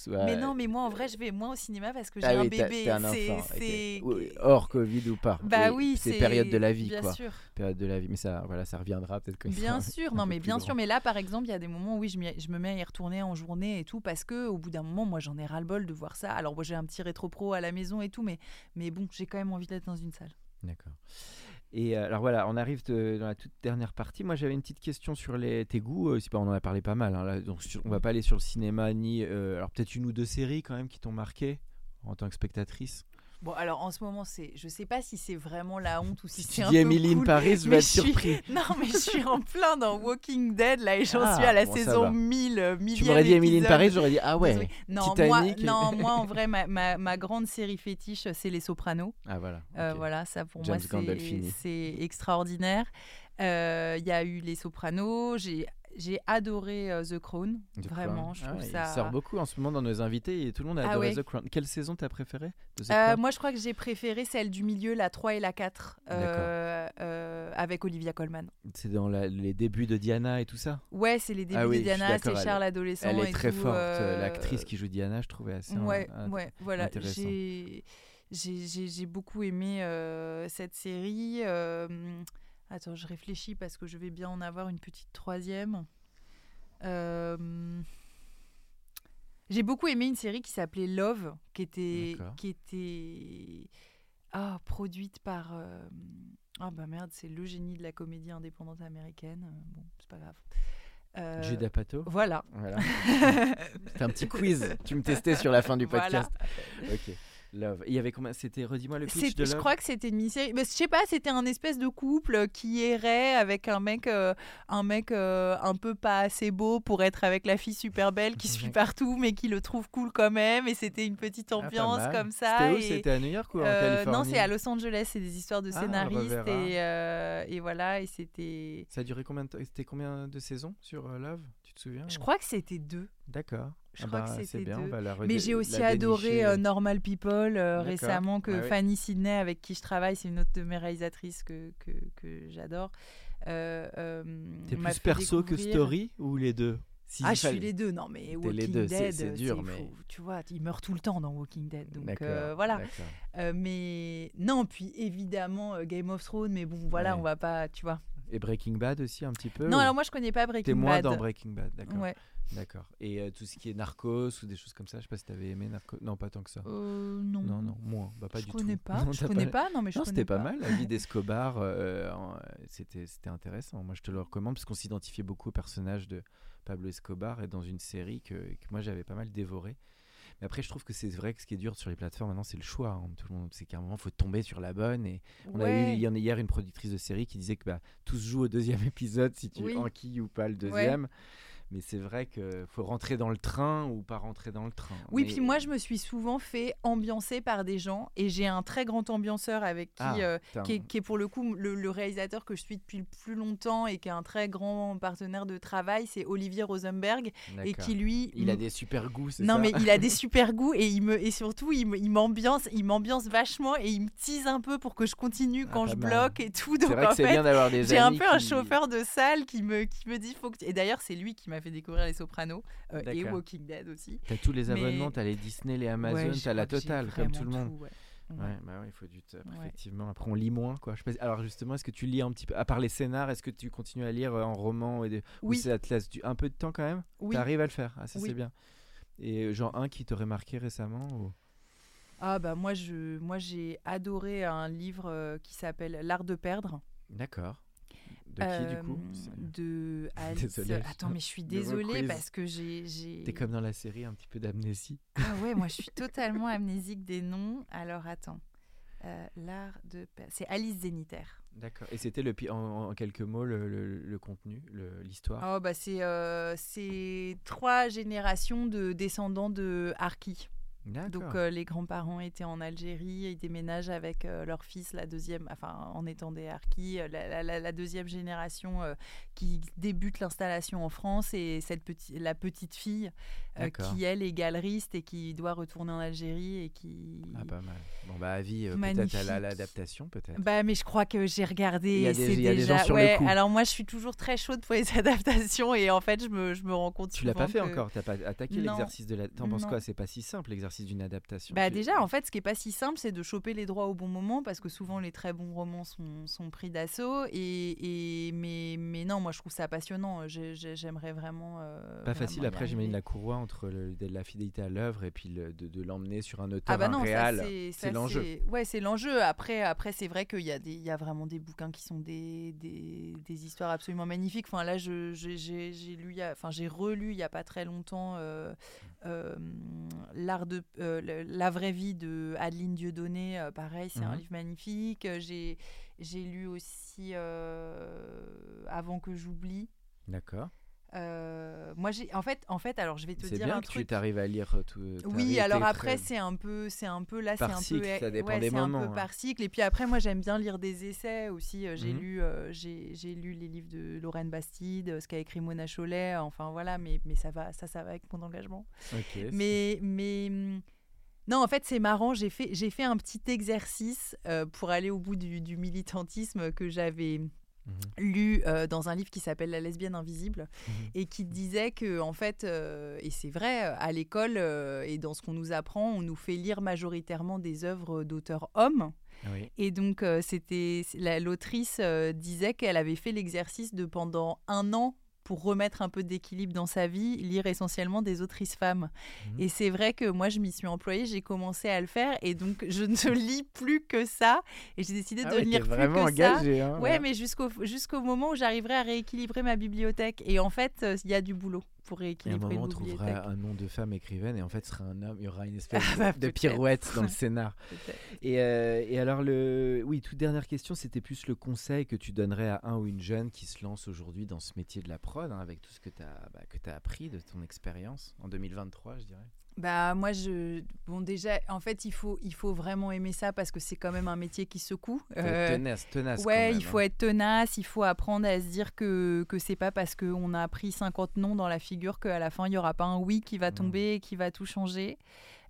Speaker 2: Soit-
Speaker 3: Mais non, mais moi en vrai, je vais moins au cinéma parce que j'ai
Speaker 2: Ah
Speaker 3: un
Speaker 2: oui, t'as-
Speaker 3: bébé.
Speaker 2: t'es un
Speaker 3: C'est-
Speaker 2: enfant.
Speaker 3: c'est-
Speaker 2: Hors Covid ou pas
Speaker 3: Bah oui,
Speaker 2: c'est période de la vie
Speaker 3: bien
Speaker 2: quoi.
Speaker 3: sûr.
Speaker 2: Période de la vie, mais ça, voilà, ça reviendra peut-être
Speaker 3: Bien sûr, non mais bien
Speaker 2: grand.
Speaker 3: sûr, mais là par exemple, il y a des moments où oui, je, je me mets à y retourner en journée et tout parce que au bout d'un moment, moi j'en ai ras le bol de voir ça. Alors moi j'ai un petit rétro pro à la maison et tout, mais mais bon, j'ai quand même envie d'être dans une salle.
Speaker 2: D'accord. Et euh, alors voilà, on arrive de- dans la toute dernière partie. Moi, j'avais une petite question sur les, tes goûts. euh, c'est pas, on en a parlé pas mal. hein, là, donc sur- on va pas aller sur le cinéma ni. euh, alors peut-être une ou deux séries quand même qui t'ont marqué en tant que spectatrice?
Speaker 3: Bon alors en ce moment, c'est, je sais pas si c'est vraiment la honte ou si,
Speaker 2: Si
Speaker 3: c'est un peu
Speaker 2: Emily in
Speaker 3: cool,
Speaker 2: Paris, je vais être
Speaker 3: je suis-
Speaker 2: surpris.
Speaker 3: Non mais je suis en plein dans Walking Dead là et j'en
Speaker 2: Ah,
Speaker 3: suis à la
Speaker 2: bon,
Speaker 3: saison
Speaker 2: va.
Speaker 3: 1000. euh,
Speaker 2: Tu m'aurais dit Emily in. Paris, j'aurais dit ah ouais.
Speaker 3: Non,
Speaker 2: Titanic.
Speaker 3: moi, non, moi en vrai, ma, ma, ma grande série fétiche, c'est Les Sopranos.
Speaker 2: Ah voilà.
Speaker 3: Euh. Voilà, ça pour
Speaker 2: James
Speaker 3: moi, c'est extraordinaire. Euh, Il y a eu Les Sopranos, j'ai j'ai adoré euh, The Crown,
Speaker 2: The
Speaker 3: vraiment,
Speaker 2: Crown.
Speaker 3: je
Speaker 2: Ah
Speaker 3: trouve ça...
Speaker 2: Il sort beaucoup en ce moment dans nos invités et tout le monde a
Speaker 3: Ah
Speaker 2: adoré
Speaker 3: ouais.
Speaker 2: The Crown. Quelle saison t'as préférée
Speaker 3: Euh, moi, je crois que j'ai préféré celle du milieu, la 3 et la 4, euh, avec Olivia Colman.
Speaker 2: C'est dans la- les débuts de Diana et tout ça.
Speaker 3: Ouais, c'est les débuts
Speaker 2: Ah oui,
Speaker 3: de Diana, c'est Charles adolescent.
Speaker 2: Elle est
Speaker 3: et
Speaker 2: très
Speaker 3: tout,
Speaker 2: forte. L'actrice qui joue Diana, je trouvais assez.
Speaker 3: Ouais, ouais, voilà.
Speaker 2: intéressant.
Speaker 3: J'ai beaucoup aimé cette série. Attends, je réfléchis parce que je vais bien en avoir une petite troisième. Euh, j'ai beaucoup aimé une série qui s'appelait Love, qui était, qui était ah, produite par. euh, Ah bah merde, c'est le génie de la comédie indépendante américaine. Bon, c'est pas grave. Euh,
Speaker 2: Judas Pato.
Speaker 3: Voilà.
Speaker 2: Voilà. C'était un petit quiz. Tu me testais sur la fin du
Speaker 3: Voilà.
Speaker 2: podcast. Ok. Love. Il y avait combien? C'était redis-moi le pitch de
Speaker 3: je
Speaker 2: Love.
Speaker 3: crois que c'était une mini-série. Mais je sais pas, c'était un espèce de couple qui errait avec un mec, euh, un mec euh, un peu pas assez beau pour être avec la fille super belle qui suit partout, mais qui le trouve cool quand même. Et c'était une petite
Speaker 2: Ah,
Speaker 3: ambiance comme ça.
Speaker 2: C'était où?
Speaker 3: et-
Speaker 2: C'était à New York ou en
Speaker 3: euh,
Speaker 2: Californie?
Speaker 3: non, c'est à Los Angeles. C'est des histoires de
Speaker 2: Ah,
Speaker 3: scénaristes et, euh, et voilà. Et c'était.
Speaker 2: Ça a duré combien de C'était combien de saisons sur euh, Love? Tu te souviens
Speaker 3: Je crois que c'était deux.
Speaker 2: D'accord.
Speaker 3: Je
Speaker 2: Ah
Speaker 3: crois que
Speaker 2: bah,
Speaker 3: c'était
Speaker 2: bien.
Speaker 3: deux. Mais j'ai aussi adoré
Speaker 2: dénicher.
Speaker 3: euh, Normal People euh, récemment que. Fanny Sidney avec qui je travaille, c'est une autre de mes réalisatrices que, que, que j'adore. Euh, euh,
Speaker 2: T'es plus perso que story ou les deux? Si
Speaker 3: Ah, je suis les deux, non mais Walking
Speaker 2: les deux, c'est-
Speaker 3: Dead,
Speaker 2: c'est dur, mais-
Speaker 3: fou. tu vois, il meurt tout le temps dans Walking Dead, donc euh, voilà. Euh, mais non, puis évidemment euh, Game of Thrones, mais bon, voilà,
Speaker 2: Ouais.
Speaker 3: on va pas, tu vois.
Speaker 2: Et Breaking Bad aussi un petit peu
Speaker 3: Non,
Speaker 2: ou-
Speaker 3: alors moi je connais pas
Speaker 2: T'es
Speaker 3: Breaking
Speaker 2: moins
Speaker 3: Bad.
Speaker 2: dans Breaking Bad, d'accord.
Speaker 3: Ouais.
Speaker 2: D'accord. Et euh, tout ce qui est Narcos ou des choses comme ça, je sais pas si t'avais aimé Narcos. Non, pas tant que ça.
Speaker 3: Euh, non.
Speaker 2: Non, non, moins. Bah, pas
Speaker 3: je
Speaker 2: du
Speaker 3: connais
Speaker 2: tout.
Speaker 3: pas.
Speaker 2: Non,
Speaker 3: je connais pas. Non, mais je
Speaker 2: Non,
Speaker 3: connais
Speaker 2: c'était pas mal. La vie d'Escobar, euh, c'était c'était intéressant. Moi, je te le recommande parce qu'on s'identifiait beaucoup au personnage de Pablo Escobar et dans une série que, que moi j'avais pas mal dévoré. Mais après, je trouve que c'est vrai que ce qui est dur sur les plateformes maintenant, c'est le choix. hein. Tout le monde, c'est qu'à un moment, il faut tomber sur la bonne. Et on a eu il y en a hier une productrice de série qui disait que bah, tout se joue au deuxième épisode si tu
Speaker 3: Oui.
Speaker 2: enquilles ou pas le deuxième. Mais c'est vrai qu'il faut rentrer dans le train ou pas rentrer dans le train.
Speaker 3: Oui,
Speaker 2: Mais-
Speaker 3: puis moi, je me suis souvent fait ambiancer par des gens et j'ai un très grand ambianceur avec qui,
Speaker 2: Ah,
Speaker 3: euh, qui, est, qui est pour le coup le, le réalisateur que je suis depuis le plus longtemps et qui est un très grand partenaire de travail, c'est Olivier Rosenberg et qui lui.
Speaker 2: Il a des super goûts, c'est
Speaker 3: Non, mais il a des super goûts et, il me, et surtout, il m'ambiance il m'ambiance vachement et il me tease un peu pour que je continue
Speaker 2: Ah,
Speaker 3: quand je
Speaker 2: mal.
Speaker 3: bloque et tout.
Speaker 2: C'est
Speaker 3: Donc
Speaker 2: vrai que
Speaker 3: en
Speaker 2: c'est bien d'avoir des
Speaker 3: j'ai un peu un chauffeur de salle qui me, qui me dit faut que Et d'ailleurs, c'est lui qui m'a fait découvrir Les Sopranos euh, et. Walking Dead aussi.
Speaker 2: T'as tous les
Speaker 3: Mais-
Speaker 2: abonnements, t'as les Disney, les Amazon,
Speaker 3: Ouais,
Speaker 2: t'as la totale, comme tout le monde.
Speaker 3: tout, ouais. Ouais.
Speaker 2: Ouais, bah il faut du temps,
Speaker 3: Ouais.
Speaker 2: effectivement. Après, on lit moins, quoi. Je sais pas- Alors, justement, est-ce que tu lis un petit peu, à part les scénars, est-ce que tu continues à lire euh, en roman et ou
Speaker 3: Oui.
Speaker 2: ça te laisse du- un peu de temps quand même?
Speaker 3: Oui.
Speaker 2: T'arrives à le faire, ah, ça
Speaker 3: Oui.
Speaker 2: c'est bien. Et euh, genre un qui t'aurait marqué récemment ou-
Speaker 3: Ah bah moi je moi j'ai adoré un livre qui s'appelle L'art de perdre
Speaker 2: D'accord. De qui, du coup
Speaker 3: euh, de Alice.
Speaker 2: Désolé,
Speaker 3: Attends mais je suis désolée parce que j'ai
Speaker 2: T'es comme dans la série, un petit peu d'amnésie.
Speaker 3: Ah ouais, moi je suis totalement amnésique des noms. Alors attends. Euh, L'art de. C'est Alice Zénitaire.
Speaker 2: D'accord. Et c'était le en, en quelques mots le, le- le contenu, l'histoire?
Speaker 3: Oh bah c'est euh, c'est trois générations de descendants de Harki. Donc euh, les grands-parents étaient en Algérie, ils déménagent avec euh, leur fils, la deuxième, enfin en étant des harkis, euh, la, la- la- la deuxième génération euh, qui débute l'installation en France et cette petite, la petite fille qui elle est galeriste et qui doit retourner en Algérie et qui.
Speaker 2: Ah, pas mal. Bon, bah, avis, peut-être à la- l'adaptation, peut-être.
Speaker 3: Bah mais je crois que j'ai regardé. C'est
Speaker 2: des gens
Speaker 3: déjà.
Speaker 2: sur le
Speaker 3: ouais,
Speaker 2: coup.
Speaker 3: alors moi je suis toujours très chaude pour les adaptations et en fait je me, je me rends compte.
Speaker 2: Tu l'as pas fait
Speaker 3: que-
Speaker 2: encore, t'as pas attaqué l'exercice de la. T'en penses quoi? C'est pas si simple l'exercice d'une adaptation.
Speaker 3: Bah déjà, en fait, ce qui est pas si simple, c'est de choper les droits au bon moment parce que souvent les très bons romans sont, sont pris d'assaut. Et, et mais non, moi je trouve ça passionnant. J'ai- j'ai- J'aimerais vraiment. euh,
Speaker 2: Pas facile
Speaker 3: vraiment
Speaker 2: après, j'imagine la courroie entre le- de la fidélité à l'œuvre et puis le- de, de l'emmener sur un auteur,
Speaker 3: Ah bah non, ça,
Speaker 2: réal.
Speaker 3: c'est
Speaker 2: l'enjeu.
Speaker 3: Ouais, c'est l'enjeu. Après, après c'est vrai qu'il y, a des- il y a vraiment des bouquins qui sont des, des, des histoires absolument magnifiques. Enfin, là, j'ai lu, enfin, j'ai relu il y a pas très longtemps euh, euh, l'art de la vraie vie de Adeline Dieudonné. pareil, c'est un
Speaker 2: Mhm.
Speaker 3: livre magnifique. J'ai j'ai lu aussi euh, Avant que j'oublie.
Speaker 2: D'accord.
Speaker 3: Euh, moi, j'ai en fait, en fait, alors je vais te
Speaker 2: C'est
Speaker 3: dire
Speaker 2: bien
Speaker 3: un
Speaker 2: que
Speaker 3: truc.
Speaker 2: tu arrives à lire euh, tout.
Speaker 3: Oui, alors
Speaker 2: très-
Speaker 3: après c'est un peu, c'est un peu là, c'est un
Speaker 2: cycle,
Speaker 3: peu,
Speaker 2: ça dépend
Speaker 3: ouais,
Speaker 2: des
Speaker 3: c'est un
Speaker 2: moments,
Speaker 3: peu
Speaker 2: hein.
Speaker 3: par cycle. Et puis après, moi j'aime bien lire des essais aussi. J'ai
Speaker 2: Mhm.
Speaker 3: lu, euh, j'ai lu les livres de Lorraine Bastide, ce qu'a écrit Mona Chollet. Enfin voilà, mais mais ça va, ça ça va avec mon engagement.
Speaker 2: Ok, c'est-
Speaker 3: Mais mais hum, non, en fait c'est marrant. J'ai fait j'ai fait un petit exercice euh, pour aller au bout du, du militantisme que j'avais
Speaker 2: Mhm.
Speaker 3: lu euh, dans un livre qui s'appelle La lesbienne invisible
Speaker 2: Mhm.
Speaker 3: et qui disait que en fait euh, et c'est vrai à l'école euh, et dans ce qu'on nous apprend on nous fait lire majoritairement des œuvres d'auteurs hommes
Speaker 2: Oui.
Speaker 3: et donc c'était la- l'autrice disait qu'elle avait fait l'exercice de pendant un an pour remettre un peu d'équilibre dans sa vie, lire essentiellement des autrices femmes.
Speaker 2: Mhm.
Speaker 3: Et c'est vrai que moi, je m'y suis employée, j'ai commencé à le faire, et donc je ne lis plus que ça. Et j'ai décidé
Speaker 2: Ah
Speaker 3: de
Speaker 2: ouais,
Speaker 3: ne
Speaker 2: t'es
Speaker 3: lire plus
Speaker 2: vraiment
Speaker 3: que ça.
Speaker 2: Hein,
Speaker 3: Ouais, mais jusqu'au jusqu'au moment où j'arriverai à rééquilibrer ma bibliothèque. Et en fait, euh, il y a du boulot pour
Speaker 2: Et à un
Speaker 3: rééquilibrer
Speaker 2: moment, on trouvera un nom de femme écrivaine et en fait, ce sera un homme. Il y aura une espèce
Speaker 3: Ah bah,
Speaker 2: de pirouette dans le scénar. Et, euh, et alors, le... oui, toute dernière question, c'était plus le conseil que tu donnerais à un ou une jeune qui se lance aujourd'hui dans ce métier de la prod, hein, avec tout ce que tu as, bah, as appris de ton expérience en 2023, je dirais.
Speaker 3: Bah moi je bon déjà en fait il faut il faut vraiment aimer ça parce que c'est quand même un métier qui secoue. Euh,
Speaker 2: tenace, tenace.
Speaker 3: Ouais,
Speaker 2: quand même,
Speaker 3: il faut
Speaker 2: hein.
Speaker 3: être tenace, il faut apprendre à se dire que, que c'est pas parce qu'on a pris 50 noms dans la figure qu'à la fin, il y aura pas un oui qui va tomber et qui va tout changer.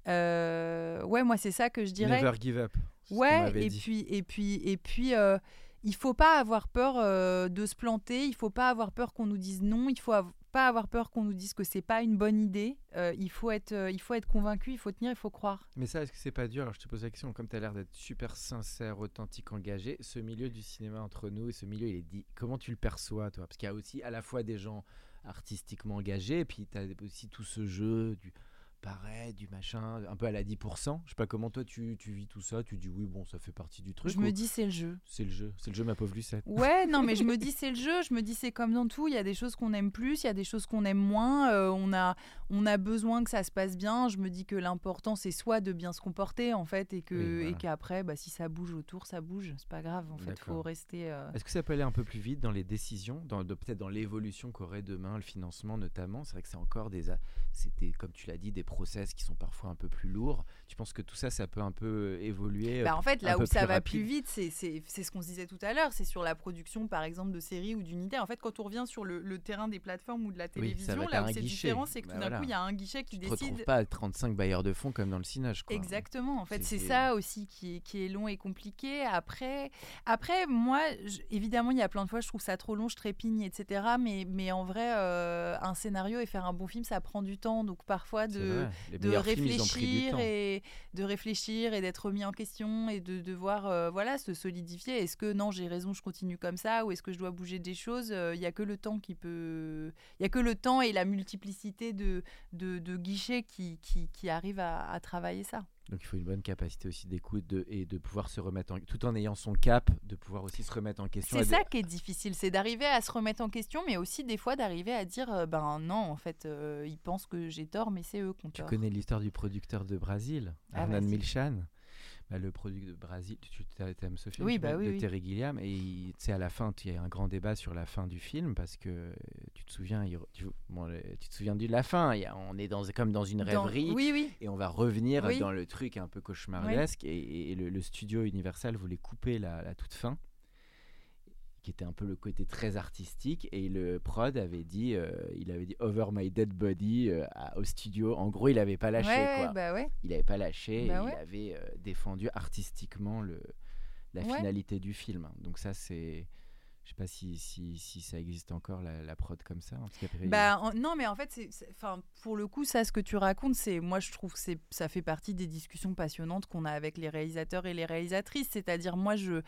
Speaker 3: Euh, ouais, moi, c'est ça que je dirais.
Speaker 2: Never give up.
Speaker 3: Ouais, et
Speaker 2: dit.
Speaker 3: puis, et puis, et puis, euh, il faut pas avoir peur euh, de se planter. Il faut pas avoir peur qu'on nous dise non. Il faut av- pas avoir peur qu'on nous dise que c'est pas une bonne idée. Il faut être, il faut être convaincu. Il faut tenir. Il faut croire.
Speaker 2: Mais ça, est-ce que c'est pas dur? Alors, je te pose la question, comme tu as l'air d'être super sincère, authentique, engagé, ce milieu du cinéma entre nous et ce milieu, il est dit. Comment tu le perçois, toi? Parce qu'il y a aussi à la fois des gens artistiquement engagés, et puis tu aussi tout ce jeu du paraît, du machin, un peu à la 10%. Je sais pas comment toi tu, tu vis tout ça. Tu dis oui, bon, ça fait partie du truc.
Speaker 3: Je me dis c'est le jeu.
Speaker 2: C'est le jeu, c'est le jeu, ma pauvre Lucette.
Speaker 3: Ouais, non, mais je me dis c'est le jeu. Je me dis c'est comme dans tout. Il y a des choses qu'on aime plus, il y a des choses qu'on aime moins. euh, on a, on a besoin que ça se passe bien. Je me dis que l'important c'est soit de bien se comporter en fait, et
Speaker 2: Oui, voilà.
Speaker 3: qu'après, bah, si ça bouge autour, ça bouge. C'est pas grave. En fait, faut rester. euh,
Speaker 2: Est-ce que ça peut aller un peu plus vite dans les décisions, dans, peut-être dans l'évolution qu'aurait demain le financement notamment? C'est vrai que c'est encore des, c'était comme tu l'as dit, des process qui sont parfois un peu plus lourds. Tu penses que tout ça, ça peut un peu évoluer euh,
Speaker 3: Bah, en fait, là où ça va
Speaker 2: rapide
Speaker 3: plus vite, c'est ce qu'on se disait tout à l'heure, c'est sur la production, par exemple, de séries ou d'unités. En fait, quand on revient sur le, le terrain des plateformes ou de la télévision, là où c'est différent, c'est que
Speaker 2: Bah,
Speaker 3: tout d'un
Speaker 2: voilà.
Speaker 3: coup, il y a un guichet qui
Speaker 2: Tu te retrouves
Speaker 3: décide.
Speaker 2: pas à 35 bailleurs de fonds comme dans le Cinage. Quoi.
Speaker 3: Exactement, en fait,
Speaker 2: C'est-
Speaker 3: ça aussi qui est, qui est long et compliqué. Après, après moi, je- évidemment, il y a plein de fois, je trouve ça trop long, je trépigne, etc. Mais, mais en vrai, euh, un scénario et faire un bon film, ça prend du temps. Donc parfois, de, de réfléchir et de réfléchir et d'être remis en question et de devoir euh, voilà se solidifier. Est-ce que non j'ai raison je continue comme ça ou est-ce que je dois bouger des choses Euh, il y a que le temps qui peut il y a que le temps et la multiplicité de de, de guichets qui, qui, qui arrivent à, à travailler ça
Speaker 2: Donc il faut une bonne capacité aussi d'écoute de, et de pouvoir se remettre en tout en ayant son cap, de pouvoir aussi se remettre en question.
Speaker 3: c'est
Speaker 2: de-
Speaker 3: ça qui est difficile c'est d'arriver à se remettre en question mais aussi des fois d'arriver à dire euh, ben non en fait euh, ils pensent que j'ai tort mais c'est eux qui ont
Speaker 2: Tu connais l'histoire du producteur de Brasil,
Speaker 3: Ah,
Speaker 2: Hernan
Speaker 3: vas-y.
Speaker 2: Milchan? Bah, le produit de Brasil, tu aimes ce film
Speaker 3: Oui, bah oui,
Speaker 2: de
Speaker 3: oui.
Speaker 2: Terry Gilliam et sais à la fin il y a un grand débat sur la fin du film parce que tu te souviens il tu, bon, le- tu te souviens de la fin il on est dans comme dans une rêverie
Speaker 3: oui oui.
Speaker 2: et on va revenir dans le truc un peu cauchemardesque et, et le, le studio Universal voulait couper la, la toute fin qui était un peu le côté très artistique et le prod avait dit euh, il avait dit over my dead body euh, à- au studio. En gros il avait pas lâché
Speaker 3: ouais,
Speaker 2: quoi.
Speaker 3: bah ouais.
Speaker 2: Il avait pas lâché
Speaker 3: Bah
Speaker 2: et
Speaker 3: ouais.
Speaker 2: il avait euh, défendu artistiquement le la finalité du film. Donc ça c'est je sais pas si, si, si ça existe encore la, la prod comme ça en tout cas,
Speaker 3: Bah, en- non, mais en fait, c'est, c'est- enfin, pour le coup, ça, ce que tu racontes, c'est, moi, je trouve que c'est, ça fait partie des discussions passionnantes qu'on a avec les réalisateurs et les réalisatrices. C'est-à-dire, moi, je,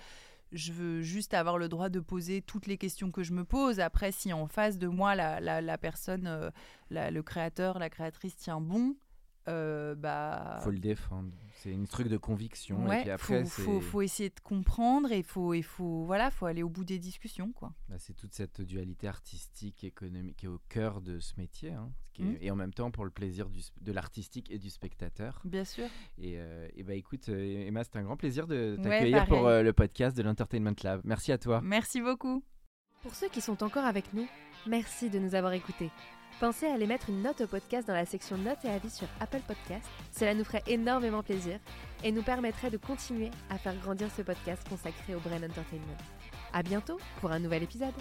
Speaker 3: je veux juste avoir le droit de poser toutes les questions que je me pose. Après, si en face de moi, la, personne, euh, le créateur, la créatrice tient bon, euh, bah.
Speaker 2: faut le défendre c'est un truc de conviction et
Speaker 3: Ouais,
Speaker 2: puis après
Speaker 3: faut,
Speaker 2: c'est
Speaker 3: faut, faut essayer de comprendre et faut, et faut, voilà, faut aller au bout des discussions, quoi.
Speaker 2: Bah, c'est toute cette dualité artistique, économique qui est au cœur de ce métier. hein, ce qui est-
Speaker 3: Mm.
Speaker 2: Et en même temps pour le plaisir du de l'artistique et du spectateur.
Speaker 3: Bien sûr.
Speaker 2: Et, euh, et bah écoute, euh, Emma, c'est un grand plaisir de
Speaker 3: Ouais,
Speaker 2: t'accueillir pour euh, le podcast de l'Entertainment Lab. Merci à toi.
Speaker 3: Merci beaucoup.
Speaker 1: Pour ceux qui sont encore avec nous, merci de nous avoir écoutés. Pensez à aller mettre une note au podcast dans la section notes et avis sur Apple Podcast. Cela nous ferait énormément plaisir et nous permettrait de continuer à faire grandir ce podcast consacré au Brain Entertainment. À bientôt pour un nouvel épisode.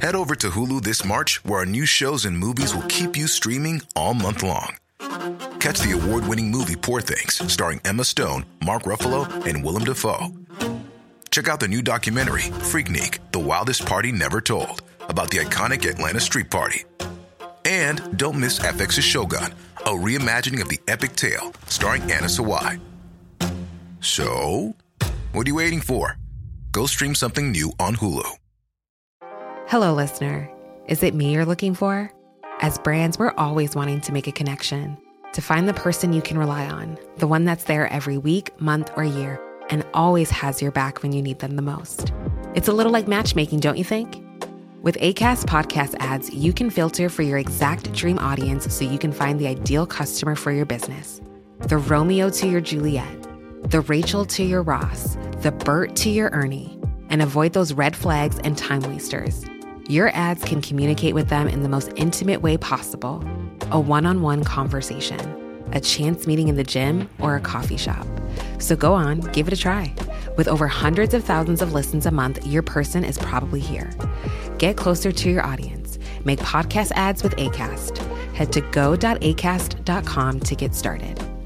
Speaker 4: Head over to Hulu this March, where our new shows and movies will keep you streaming all month long. Catch the award winning movie Poor Things, starring Emma Stone, Mark Ruffalo, and Willem Dafoe. Check out the new documentary, Freaknik The Wildest Party Never Told, about the iconic Atlanta Street Party. And don't miss FX's Shogun, a reimagining of the epic tale, starring Anna Sawai. So, what are you waiting for? Go stream something new on Hulu.
Speaker 5: Hello, listener. Is it me you're looking for? As brands, we're always wanting to make a connection to find the person you can rely on, the one that's there every week, month, or year, and always has your back when you need them the most. It's a little like matchmaking, don't you think? With ACAST podcast ads, you can filter for your exact dream audience so you can find the ideal customer for your business. The Romeo to your Juliet, the Rachel to your Ross, the Bert to your Ernie, and avoid those red flags and time wasters. Your ads can communicate with them in the most intimate way possible a one on one conversation, a chance meeting in the gym, or a coffee shop. So go on, give it a try. With over hundreds of thousands of listens a month, your person is probably here. Get closer to your audience. Make podcast ads with ACAST. Head to go.acast.com to get started.